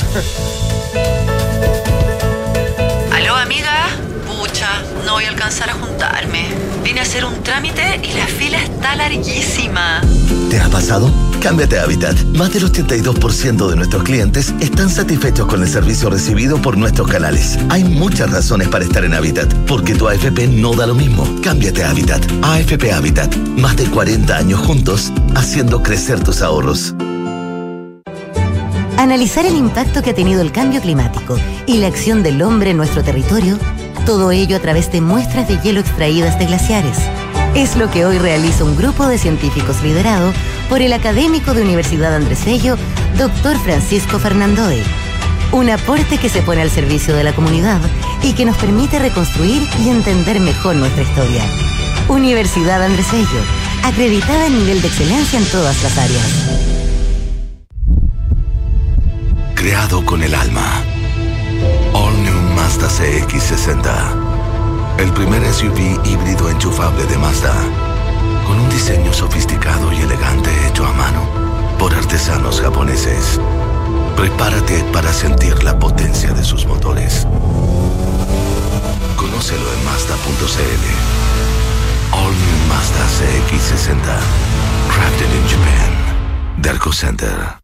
Aló, amiga. Pucha, no voy a alcanzar a juntarme. Vine a hacer un trámite y la fila está larguísima.
¿Te ha pasado? Cámbiate a Habitat. Más del 82% de nuestros clientes están satisfechos con el servicio recibido por nuestros canales. Hay muchas razones para estar en Habitat, porque tu AFP no da lo mismo. Cámbiate a Habitat. AFP Habitat. Más de 40 años juntos, haciendo crecer tus ahorros.
Analizar el impacto que ha tenido el cambio climático y la acción del hombre en nuestro territorio, todo ello a través de muestras de hielo extraídas de glaciares. Es lo que hoy realiza un grupo de científicos liderado por el académico de Universidad Andrés Bello, Dr. Francisco Fernandoe. Un aporte que se pone al servicio de la comunidad y que nos permite reconstruir y entender mejor nuestra historia. Universidad Andrés Bello, acreditada en nivel de excelencia en todas las áreas.
Creado con el alma. Mazda CX60. El primer SUV híbrido enchufable de Mazda. Con un diseño sofisticado y elegante hecho a mano por artesanos japoneses. Prepárate para sentir la potencia de sus motores. Conócelo en Mazda.cl. All New Mazda CX60. Crafted in Japan. Derco Center.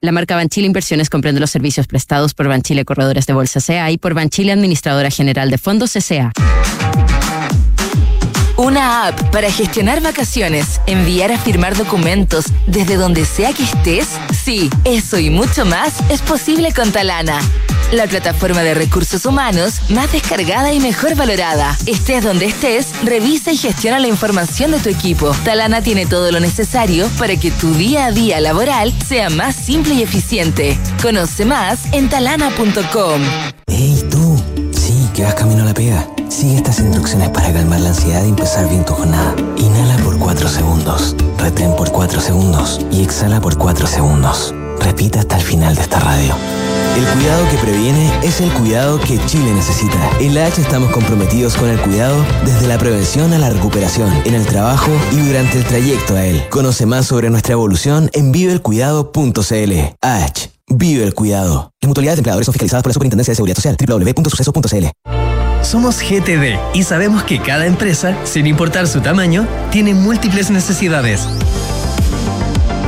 La marca Banchile Inversiones comprende los servicios prestados por Banchile Corredores de Bolsa CA y por Banchile Administradora General de Fondos CCA.
Una app para gestionar vacaciones, enviar a firmar documentos desde donde sea que estés. Sí, eso y mucho más es posible con Talana la plataforma de recursos humanos más descargada y mejor valorada. Estés donde estés, revisa y gestiona la información de tu equipo. Talana tiene todo lo necesario para que tu día a día laboral sea más simple y eficiente. Conoce más en talana.com.
Hey tú, sí, que vas camino a la pega. Sigue estas instrucciones para calmar la ansiedad y empezar bien tu jornada. Inhala por 4 segundos, retén por 4 segundos y exhala por 4 segundos. Repita hasta el final de esta radio. El cuidado que previene es el cuidado que Chile necesita. En la H estamos comprometidos con el cuidado desde la prevención a la recuperación, en el trabajo y durante el trayecto a él. Conoce más sobre nuestra evolución en viveelcuidado.cl. H. Vive el cuidado. Las mutualidades de empleadores son fiscalizadas por la Superintendencia de Seguridad Social. www.suceso.cl.
Somos GTD y sabemos que cada empresa, sin importar su tamaño, tiene múltiples necesidades.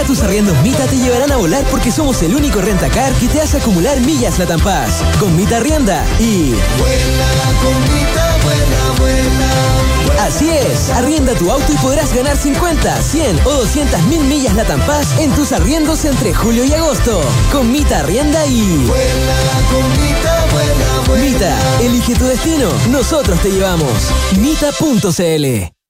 Ahora tus arriendos Mita te llevarán a volar porque somos el único rentacar que te hace acumular millas la Paz. Con Mita Arrienda y... Vuela con Mita, vuela, vuela, Así es, arrienda tu auto y podrás ganar 50, 100 o 200 mil millas la Paz en tus arriendos entre julio y agosto. Con Mita Arrienda y... Vuela con Mita, vuela, vuela. Mita, elige tu destino, nosotros te llevamos. Mita.cl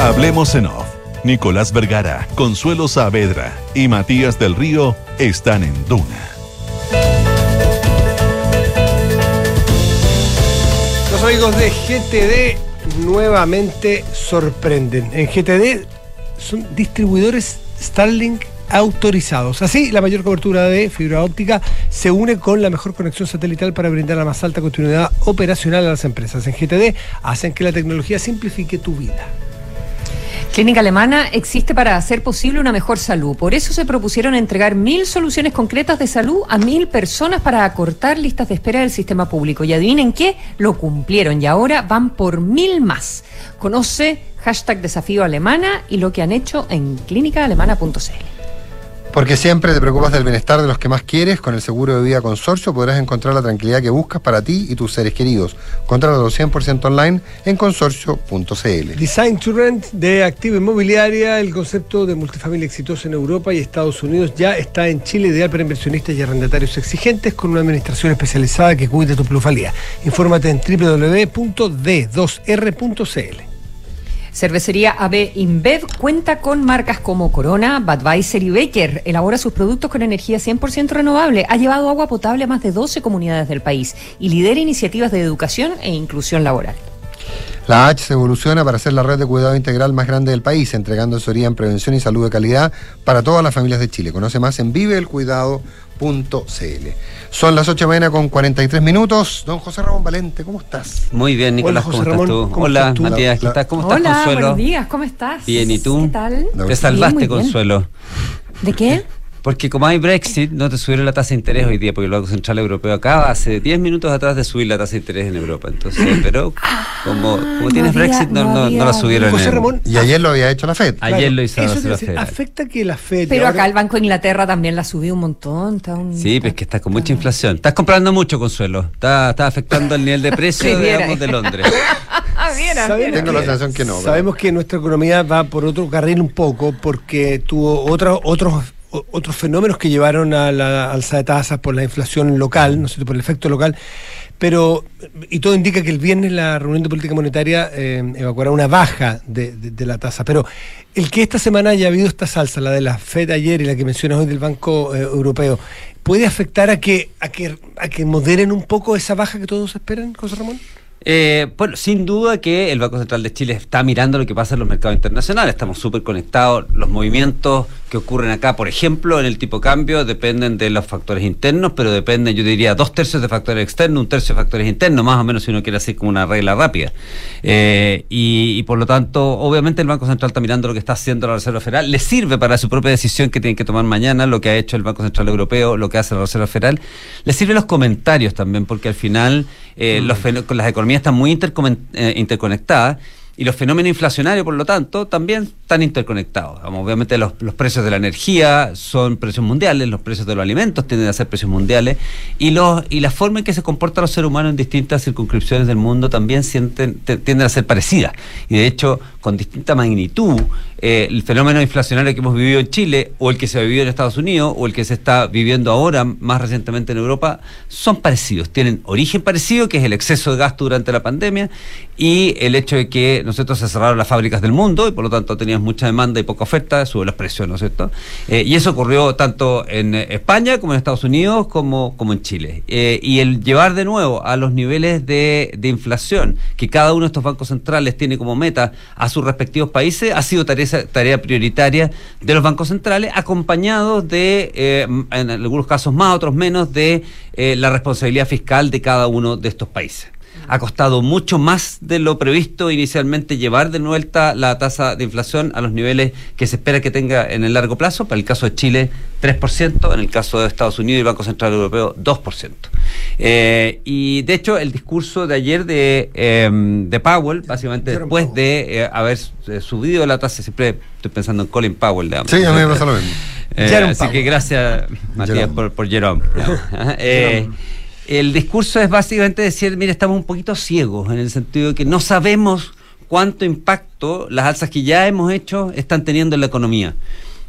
Hablemos en off. Nicolás Vergara, Consuelo Saavedra y Matías del Río están en Duna.
Los amigos de GTD nuevamente sorprenden. En GTD son distribuidores Starlink autorizados. Así, la mayor cobertura de fibra óptica se une con la mejor conexión satelital para brindar la más alta continuidad operacional a las empresas. En GTD hacen que la tecnología simplifique tu vida.
Clínica Alemana existe para hacer posible una mejor salud. Por eso se propusieron entregar mil soluciones concretas de salud a mil personas para acortar listas de espera del sistema público. Y adivinen qué, lo cumplieron y ahora van por mil más. Conoce hashtag desafío alemana y lo que han hecho en clínicaalemana.cl.
Porque siempre te preocupas del bienestar de los que más quieres. Con el seguro de vida consorcio podrás encontrar la tranquilidad que buscas para ti y tus seres queridos. Contrátalo 100% online en consorcio.cl.
Design to Rent de Activa Inmobiliaria, el concepto de multifamilia exitoso en Europa y Estados Unidos ya está en Chile, ideal para inversionistas y arrendatarios exigentes con una administración especializada que cuide tu plusvalía. Infórmate en www.d2r.cl.
Cervecería AB InBev cuenta con marcas como Corona, Budweiser y Baker. Elabora sus productos con energía 100% renovable. Ha llevado agua potable a más de 12 comunidades del país y lidera iniciativas de educación e inclusión laboral.
La H se evoluciona para ser la red de cuidado integral más grande del país, entregando asesoría en prevención y salud de calidad para todas las familias de Chile. Conoce más en viveelcuidado.cl. Son las 8 de la mañana con 43 minutos. Don José Ramón Valente, ¿cómo estás?
Muy bien, Nicolás, ¿cómo estás tú? Hola, Matías, ¿qué estás? ¿Cómo estás,
Hola,
Consuelo?
buenos días, ¿cómo estás?
Bien, ¿y tú?
¿Qué tal?
Te salvaste,
bien.
Consuelo.
¿De qué?
Porque como hay Brexit, no te subieron la tasa de interés hoy día, porque el Banco Central Europeo acaba hace 10 minutos atrás de subir la tasa de interés en Europa. Entonces, pero como, como tienes Brexit, no, no, la subieron.
José Ramón, y ayer lo había hecho la FED.
Ayer lo hizo la
FED. Afecta que la FED.
Pero acá el Banco de Inglaterra también la subió un montón.
Sí, pues que está con mucha inflación. Estás comprando mucho, Consuelo. Está, está afectando el nivel de precio, digamos, de Londres.
Tengo la sensación que no. Sabemos que nuestra economía va por otro carril un poco porque tuvo otros otros otros fenómenos que llevaron a la alza de tasas por la inflación local, no sé, por el efecto local, pero, y todo indica que el viernes la reunión de política monetaria eh, evacuará una baja de, la tasa, pero el que esta semana haya habido esta salsa, la de la Fed ayer y la que mencionas hoy del Banco eh, Europeo, ¿puede afectar a que, a, que, a que moderen un poco esa baja que todos esperan, José Ramón?
Eh, bueno, sin duda que el Banco Central de Chile está mirando lo que pasa en los mercados internacionales. Estamos súper conectados. Los movimientos que ocurren acá, por ejemplo, en el tipo cambio, dependen de los factores internos, pero dependen, yo diría, dos tercios de factores externos, un tercio de factores internos, más o menos si uno quiere hacer como una regla rápida. Eh, y, por lo tanto, obviamente el Banco Central está mirando lo que está haciendo la Reserva Federal. Le sirve para su propia decisión que tienen que tomar mañana, lo que ha hecho el Banco Central Europeo, lo que hace la Reserva Federal. Le sirven los comentarios también, porque al final eh, mm. los, las economías están muy eh, interconectadas y los fenómenos inflacionarios, por lo tanto, también están interconectados. obviamente los, precios de la energía son precios mundiales, los precios de los alimentos tienden a ser precios mundiales, y, los, y la forma en que se comportan los seres humanos en distintas circunscripciones del mundo también sienten, tienden a ser parecidas. Y de hecho, con distinta magnitud, el fenómeno inflacionario que hemos vivido en Chile, o el que se ha vivido en Estados Unidos, o el que se está viviendo ahora más recientemente en Europa, son parecidos. Tienen origen parecido, que es el exceso de gasto durante la pandemia, y el hecho de que nosotros se cerraron las fábricas del mundo, y por lo tanto teníamos mucha demanda y poca oferta, sube los precios, ¿no es cierto? Eh, y eso ocurrió tanto en España como en Estados Unidos, como, como en Chile. Eh, y el llevar de nuevo a los niveles de, de inflación que cada uno de estos bancos centrales tiene como meta a sus respectivos países, ha sido tarea tarea prioritaria de los bancos centrales, acompañados de, eh, en algunos casos más, otros menos, de eh, la responsabilidad fiscal de cada uno de estos países ha costado mucho más de lo previsto inicialmente llevar de vuelta la tasa de inflación a los niveles que se espera que tenga en el largo plazo. Para el caso de Chile, 3%, en el caso de Estados Unidos y el Banco Central Europeo, 2%. Eh, y de hecho, el discurso de ayer de, em, de Powell, básicamente después de eh, haber eh, subido la tasa, siempre estoy pensando en Colin Powell,
digamos. Sí, a mí me pasa lo mismo.
así que gracias, Matías, por, por Jerome. Jerome el discurso es básicamente decir, mire, estamos un poquito ciegos, en el sentido de que no sabemos cuánto impacto las alzas que ya hemos hecho están teniendo en la economía.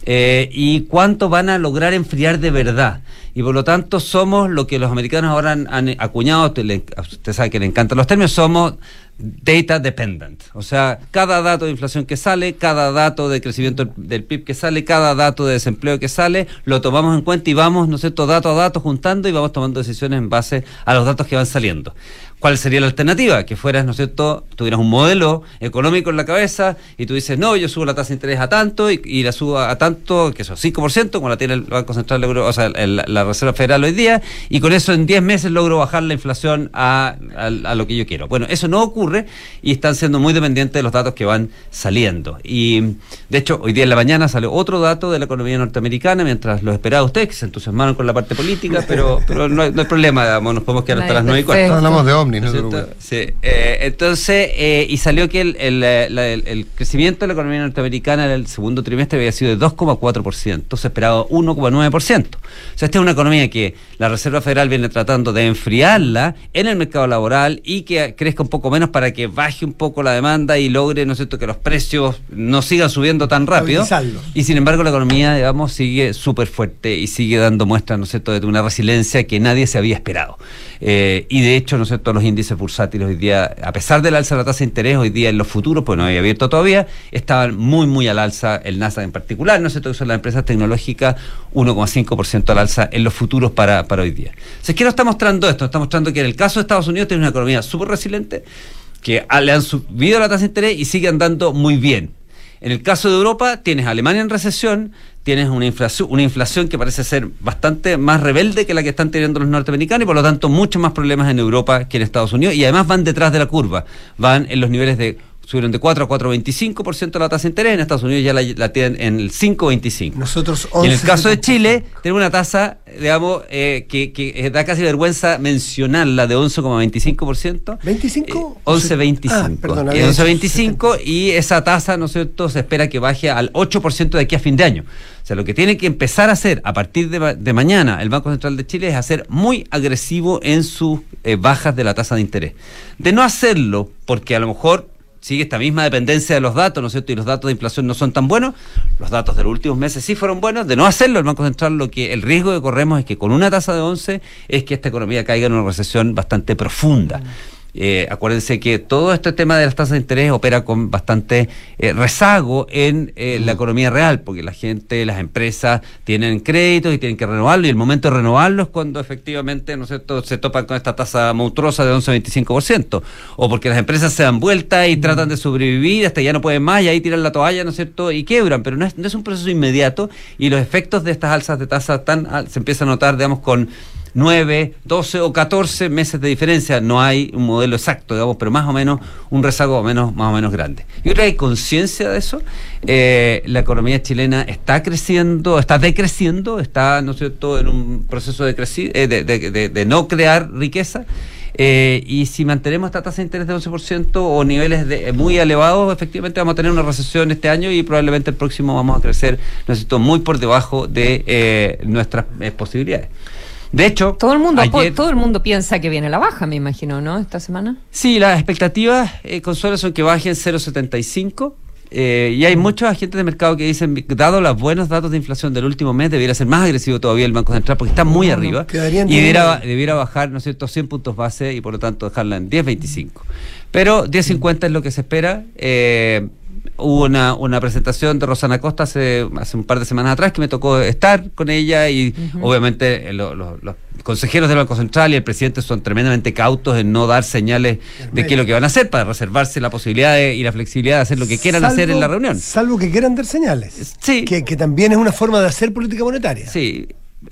Eh, y cuánto van a lograr enfriar de verdad. Y por lo tanto somos lo que los americanos ahora han, acuñado, usted, usted sabe que le encantan los términos, somos data dependent. O sea, cada dato de inflación que sale, cada dato de crecimiento del PIB que sale, cada dato de desempleo que sale, lo tomamos en cuenta y vamos, ¿no es cierto?, dato a dato juntando y vamos tomando decisiones en base a los datos que van saliendo. ¿Cuál sería la alternativa? Que fueras, ¿no es cierto?, tuvieras un modelo económico en la cabeza y tú dices, no, yo subo la tasa de interés a tanto y, la subo a tanto, que eso, 5%, como la tiene el Banco Central, o sea, la Reserva Federal hoy día, y con eso en 10 meses logro bajar la inflación a, a lo que yo quiero. Bueno, eso no ocurre y están siendo muy dependientes de los datos que van saliendo. Y de hecho, hoy día en la mañana salió otro dato de la economía norteamericana, mientras lo esperaba usted, que se entusiasmaron con la parte política, pero, pero no, hay, problema, nos podemos quedar hasta las 9 y cuarto.
Hablamos de Omni, ¿no?
Sí. Eh, entonces, eh, y salió que el, el, crecimiento de la economía norteamericana en el segundo trimestre había sido de 2,4%, se esperaba 1,9%. O sea, esta es una economía que la Reserva Federal viene tratando de enfriarla en el mercado laboral y que crezca un poco menos para que baje un poco la demanda y logre, ¿no es cierto?, que los precios no sigan subiendo tan rápido. Y sin embargo, la economía, digamos, sigue súper fuerte y sigue dando muestras, ¿no es cierto?, de una resiliencia que nadie se había esperado. Eh, y de hecho, ¿no es cierto?, los índices bursátiles hoy día, a pesar del alza de la tasa de interés, hoy día en los futuros, pues no había abierto todavía, estaban muy, muy al alza, el NASA en particular, ¿no es cierto?, que las empresas tecnológicas, 1,5% al alza en los futuros para, para hoy día. ¿qué nos está mostrando esto? Está mostrando que en el caso de Estados Unidos tiene una economía súper resiliente, que le han subido la tasa de interés y sigue andando muy bien. En el caso de Europa, tienes a Alemania en recesión, tienes una inflación, una inflación que parece ser bastante más rebelde que la que están teniendo los norteamericanos y por lo tanto muchos más problemas en Europa que en Estados Unidos y además van detrás de la curva, van en los niveles de subieron de 4 a 4,25% la tasa de interés, en Estados Unidos ya la, tienen en el 5,25%.
Nosotros
Y en el caso de Chile, tenemos una tasa, digamos, eh, que, que da casi vergüenza mencionarla de 11,25%.
¿25?
11,25. Ah, perdón, 11,25 y esa tasa, ¿no es cierto?, se espera que baje al 8% de aquí a fin de año. O sea, lo que tiene que empezar a hacer a partir de, mañana el Banco Central de Chile es hacer muy agresivo en sus eh, bajas de la tasa de interés. De no hacerlo, porque a lo mejor sigue esta misma dependencia de los datos, ¿no es cierto? Y los datos de inflación no son tan buenos. Los datos de los últimos meses sí fueron buenos. De no hacerlo, el Banco Central, lo que el riesgo que corremos es que con una tasa de 11 es que esta economía caiga en una recesión bastante profunda. Eh, acuérdense que todo este tema de las tasas de interés opera con bastante eh, rezago en eh, la economía real, porque la gente, las empresas tienen créditos y tienen que renovarlo, y el momento de renovarlo es cuando efectivamente ¿no se topan con esta tasa monstruosa de 11-25%, o porque las empresas se dan vuelta y tratan de sobrevivir hasta ya no pueden más y ahí tiran la toalla, ¿no es cierto?, y quebran, pero no es, no es un proceso inmediato y los efectos de estas alzas de tasa tan se empiezan a notar, digamos, con 9, 12 o 14 meses de diferencia. No hay un modelo exacto, digamos, pero más o menos un rezago menos, más o menos grande. Yo creo que hay conciencia de eso. Eh, la economía chilena está creciendo, está decreciendo, está, ¿no es cierto?, en un proceso de, eh, de, de, no crear riqueza. Eh, y si mantenemos esta tasa de interés de 11% o niveles de, muy elevados, efectivamente vamos a tener una recesión este año y probablemente el próximo vamos a crecer, ¿no muy por debajo de nuestras posibilidades. De hecho,
todo el mundo todo el mundo piensa que viene la baja, me imagino, ¿no? Esta semana.
Sí, las expectativas, eh, Consuelo, son que bajen 0,75. Eh, y hay muchos agentes de mercado que dicen, dado los buenos datos de inflación del último mes, debería ser más agresivo todavía el Banco Central porque está muy arriba. y debiera, debiera, bajar, ¿no es cierto?, 100 puntos base y por lo tanto dejarla en 10.25. Pero 10.50 es lo que se espera. Eh, hubo una, una presentación de Rosana Costa hace, hace un par de semanas atrás que me tocó estar con ella y obviamente eh, los consejeros del Banco Central y el presidente son tremendamente cautos en no dar señales de qué es lo que van a hacer para reservarse la posibilidad y la flexibilidad de hacer lo que quieran hacer en la reunión.
Salvo que quieran dar señales. Sí. Que, que también es una forma de hacer política monetaria.
Sí.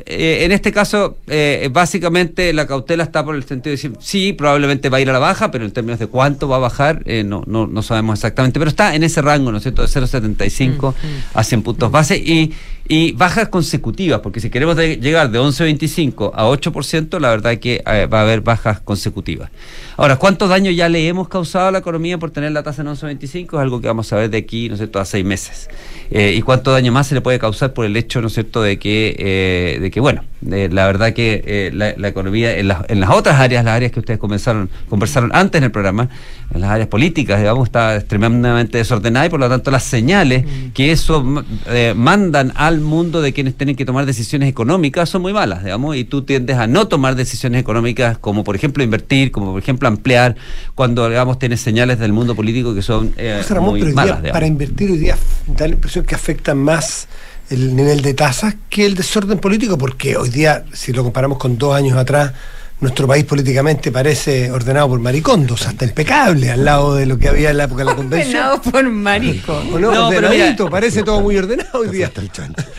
Eh, en este caso, eh, básicamente la cautela está por el sentido de decir, sí, probablemente va a ir a la baja, pero en términos de cuánto va a bajar, eh, no, no, no sabemos exactamente, pero está en ese rango, ¿no es cierto?, de 0,75 mm, mm. a 100 puntos base y, y bajas consecutivas, porque si queremos llegar de 11,25 a 8%, la verdad es que va a haber bajas consecutivas. Ahora, ¿cuánto daño ya le hemos causado a la economía por tener la tasa en 11,25? Es algo que vamos a ver de aquí, ¿no es cierto?, a seis meses. ¿Y cuánto daño más se le puede causar por el hecho, ¿no es cierto?, de que de que, bueno, eh, la verdad que eh, la, economía en, en, las otras áreas, las áreas que ustedes comenzaron, conversaron antes en el programa, en las áreas políticas, digamos, está extremadamente desordenada y por lo tanto las señales mm. que eso eh, mandan al mundo de quienes tienen que tomar decisiones económicas son muy malas, digamos, y tú tiendes a no tomar decisiones económicas como por ejemplo invertir, como por ejemplo ampliar, cuando digamos tienes señales del mundo político que son muy malas.
para invertir hoy día da la impresión que afecta más el nivel de tasas que el desorden político, porque hoy día, si lo comparamos con dos años atrás, nuestro país políticamente parece ordenado por maricondos, hasta impecable, al lado de lo que había en la época de la convención.
Ordenado por maricón.
no, pero parece todo muy ordenado hoy día.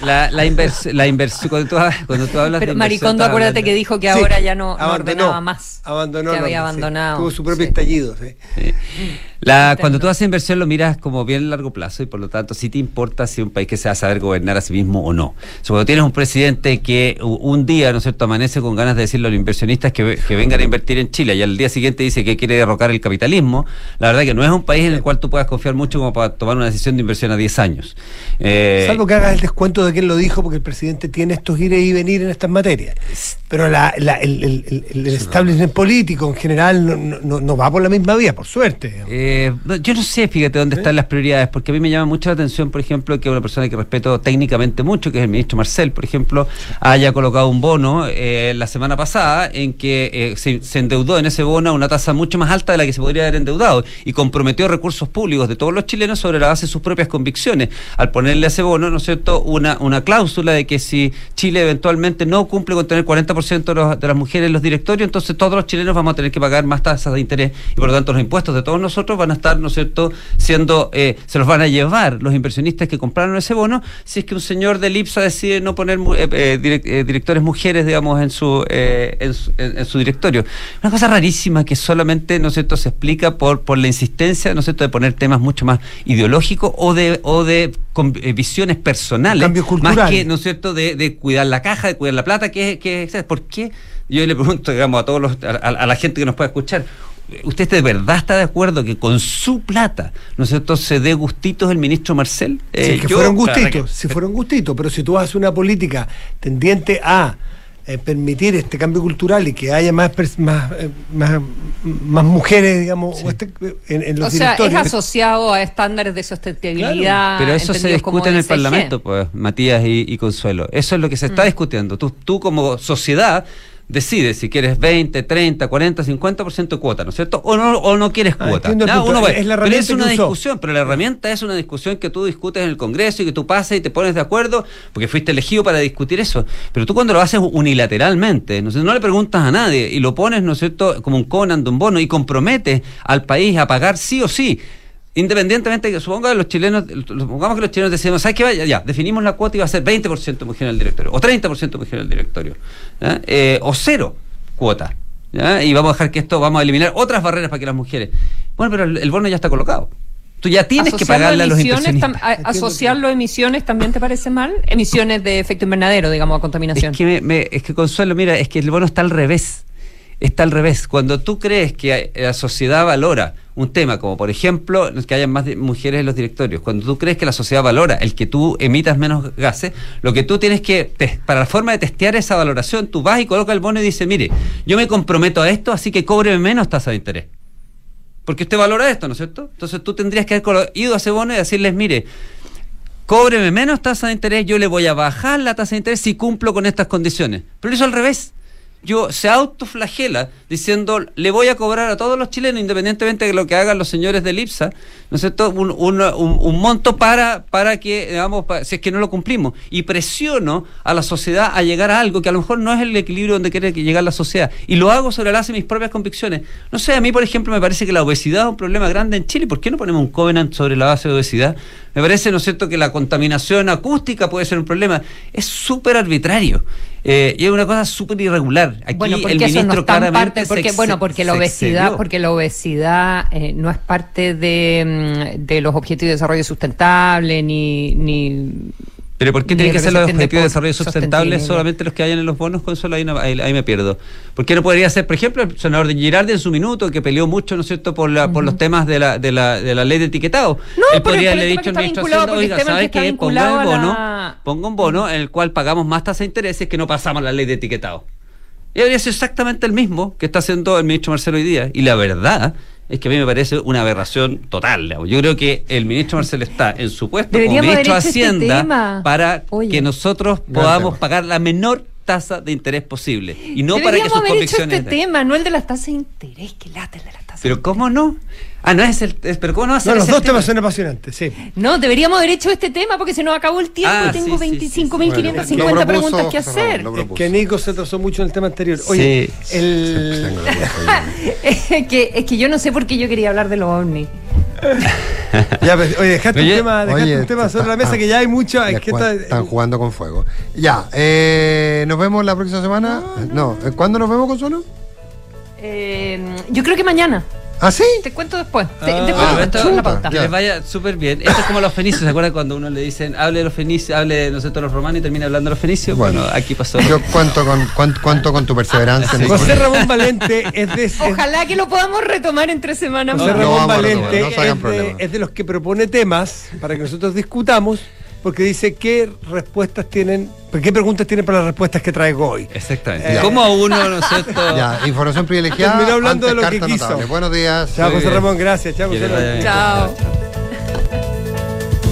La, la, la inversión, cuando tú, cuando tú hablas
pero Maricondo, acuérdate que dijo que ahora ya no, ordenaba más.
Abandonó.
Que había abandonado.
Tuvo su propio estallido.
La, cuando tú haces inversión lo miras como bien a largo plazo y por lo tanto sí te importa si un país que se va a saber gobernar a sí mismo o no. So, cuando tienes un presidente que un día, ¿no es cierto?, amanece con ganas de decirle a los inversionistas que, que, vengan a invertir en Chile y al día siguiente dice que quiere derrocar el capitalismo, la verdad que no es un país en el cual tú puedas confiar mucho como para tomar una decisión de inversión a 10 años.
Eh, Salvo que hagas el descuento de quién lo dijo, porque el presidente tiene estos ir y venir en estas materias. Pero la, el, el, establishment político en general no, no, no, va por la misma vía, por suerte.
Eh, eh, yo no sé, fíjate, dónde están las prioridades, porque a mí me llama mucho la atención, por ejemplo, que una persona que respeto técnicamente mucho, que es el ministro Marcel, por ejemplo, haya colocado un bono eh, la semana pasada en que eh, se, endeudó en ese bono a una tasa mucho más alta de la que se podría haber endeudado y comprometió recursos públicos de todos los chilenos sobre la base de sus propias convicciones, al ponerle a ese bono, ¿no es cierto?, una, una cláusula de que si Chile eventualmente no cumple con tener 40% de, las mujeres en los directorios, entonces todos los chilenos vamos a tener que pagar más tasas de interés y por lo tanto los impuestos de todos nosotros van a estar, ¿no es cierto?, siendo, eh, se los van a llevar los inversionistas que compraron ese bono, si es que un señor de IPSA decide no poner eh, eh, directores mujeres, digamos, en su, en su, directorio. Una cosa rarísima que solamente, ¿no es cierto?, se explica por, por la insistencia, ¿no es cierto?, de poner temas mucho más ideológicos o de, o de visiones personales, más que, ¿no es cierto?, de, cuidar la caja, de cuidar la plata, que, que ¿por qué? Yo le pregunto, digamos, a todos los, a la gente que nos puede escuchar, ¿Usted de verdad está de acuerdo que con su plata, ¿no es cierto?, se dé gustitos el ministro Marcel?
Eh, que fueron gustitos, si fueron gustitos, pero si tú haces una política tendiente a eh, permitir este cambio cultural y que haya más más, eh, más, más, mujeres, digamos, este, en, los
o sea, es asociado a estándares de sostenibilidad.
pero eso se discute en el Parlamento, pues, Matías y, Consuelo. Eso es lo que se está mm. discutiendo. Tú, tú como sociedad decide si quieres 20, 30, 40, 50% de cuota, ¿no es cierto? O no, o no quieres ah, cuota. es, la pero es una discusión, pero la herramienta es una discusión que tú discutes en el Congreso y que tú pasas y te pones de acuerdo porque fuiste elegido para discutir eso. Pero tú cuando lo haces unilateralmente, ¿no, no le preguntas a nadie y lo pones, ¿no es cierto?, como un Conan de un bono y comprometes al país a pagar sí o sí independientemente que suponga que los chilenos, supongamos que los chilenos decimos, ¿sabes qué? Vaya, ya, definimos la cuota y va a ser 20% mujer en el directorio, o 30% mujer en el directorio, eh, o cero cuota, y vamos a dejar que esto, vamos a eliminar otras barreras para que las mujeres. Bueno, pero el, bono ya está colocado. Tú ya tienes que pagarle a los inversionistas.
¿Asociarlo a emisiones también te parece mal? Emisiones de efecto invernadero, digamos, a contaminación.
Es que, me, es que Consuelo, mira, es que el bono está al revés. Está al revés. Cuando tú crees que la sociedad valora un tema, como por ejemplo que haya más mujeres en los directorios, cuando tú crees que la sociedad valora el que tú emitas menos gases, lo que tú tienes que, para la forma de testear esa valoración, tú vas y colocas el bono y dices, mire, yo me comprometo a esto, así que cóbreme menos tasa de interés. Porque usted valora esto, ¿no es cierto? Entonces tú tendrías que haber ido a ese bono y decirles, mire, cóbreme menos tasa de interés, yo le voy a bajar la tasa de interés si cumplo con estas condiciones. Pero eso al revés yo se autoflagela diciendo le voy a cobrar a todos los chilenos, independientemente de lo que hagan los señores del IPSA, ¿no es? Un, un, monto para, para que, digamos, si es que no lo cumplimos. Y presiono a la sociedad a llegar a algo que a lo mejor no es el equilibrio donde quiere llegar la sociedad. Y lo hago sobre la base de mis propias convicciones. No sé, a mí, por ejemplo, me parece que la obesidad es un problema grande en Chile. ¿Por qué no ponemos un covenant sobre la base de obesidad? Me parece, ¿no es cierto?, que la contaminación acústica puede ser un problema. Es súper arbitrario. Eh, y es una cosa súper irregular. Aquí
bueno,
el ministro claramente
porque, bueno, porque la obesidad, porque la obesidad eh, no es parte de, mm, de, los objetivos de desarrollo sustentable ni, ni
pero ¿por qué tienen que ser los objetivos de desarrollo sustentable solamente los que hayan en los bonos? Con ahí, ahí, me pierdo. ¿Por qué no podría ser, por ejemplo, el senador de Girardi en su minuto, que peleó mucho, ¿no es cierto?, por, la, por los temas de la, de, la, de la ley de etiquetado.
No, Él podría haberle dicho al ministro Hacienda, oiga, ¿sabes qué? Ponga un bono,
ponga un bono en el cual pagamos más tasa de intereses que no pasamos la ley de etiquetado. Y habría sido exactamente el mismo que está haciendo el ministro Marcelo hoy día. Y la verdad es que a mí me parece una aberración total. Yo creo que el ministro Marcelo está en su puesto como ministro de este Hacienda para que nosotros podamos pagar la menor tasa de interés posible y no para que sus
haber
convicciones.
Hecho este tema, no el de las tasas de interés, que late el de las tasas.
Pero cómo no? Ah, no es el. pero ¿cómo no va a ser
No, los dos temas son apasionantes, sí.
No, deberíamos haber hecho este tema porque se nos acabó el tiempo y ah, tengo 25.550 preguntas que hacer.
Es que Nico se trazó mucho en el tema anterior. Oye, el.
es, que, es que yo no sé por qué yo quería hablar de los ovnis.
ya, pues, oye, dejaste un tema, dejaste un tema sobre la mesa que ya hay mucho. Es que
están jugando con fuego. Ya, eh, nos vemos la próxima semana. No, ¿cuándo nos vemos, Consuelo?
Eh, yo creo que mañana.
¿Ah, sí?
Te cuento después. Te,
ah,
después
Que les vaya súper bien. Esto es como los fenicios. ¿Se acuerdan cuando uno le dicen, hable de los fenicios, hable de, no sé, todos los romanos y termina hablando de los fenicios? Bueno, aquí pasó.
Yo cuento con, cuento, con tu perseverancia.
José Ramón Valente es de.
Ojalá que lo podamos retomar en tres semanas.
José Ramón Valente es de los que propone temas para que nosotros discutamos porque dice qué respuestas tienen, qué preguntas tienen para las respuestas que traigo hoy.
Exactamente. Eh, ¿Cómo uno, no sé,
Ya, información privilegiada.
Terminó hablando de lo que quiso.
Buenos días.
Chao, José Ramón, gracias. Chao, José Ramón.
Chao.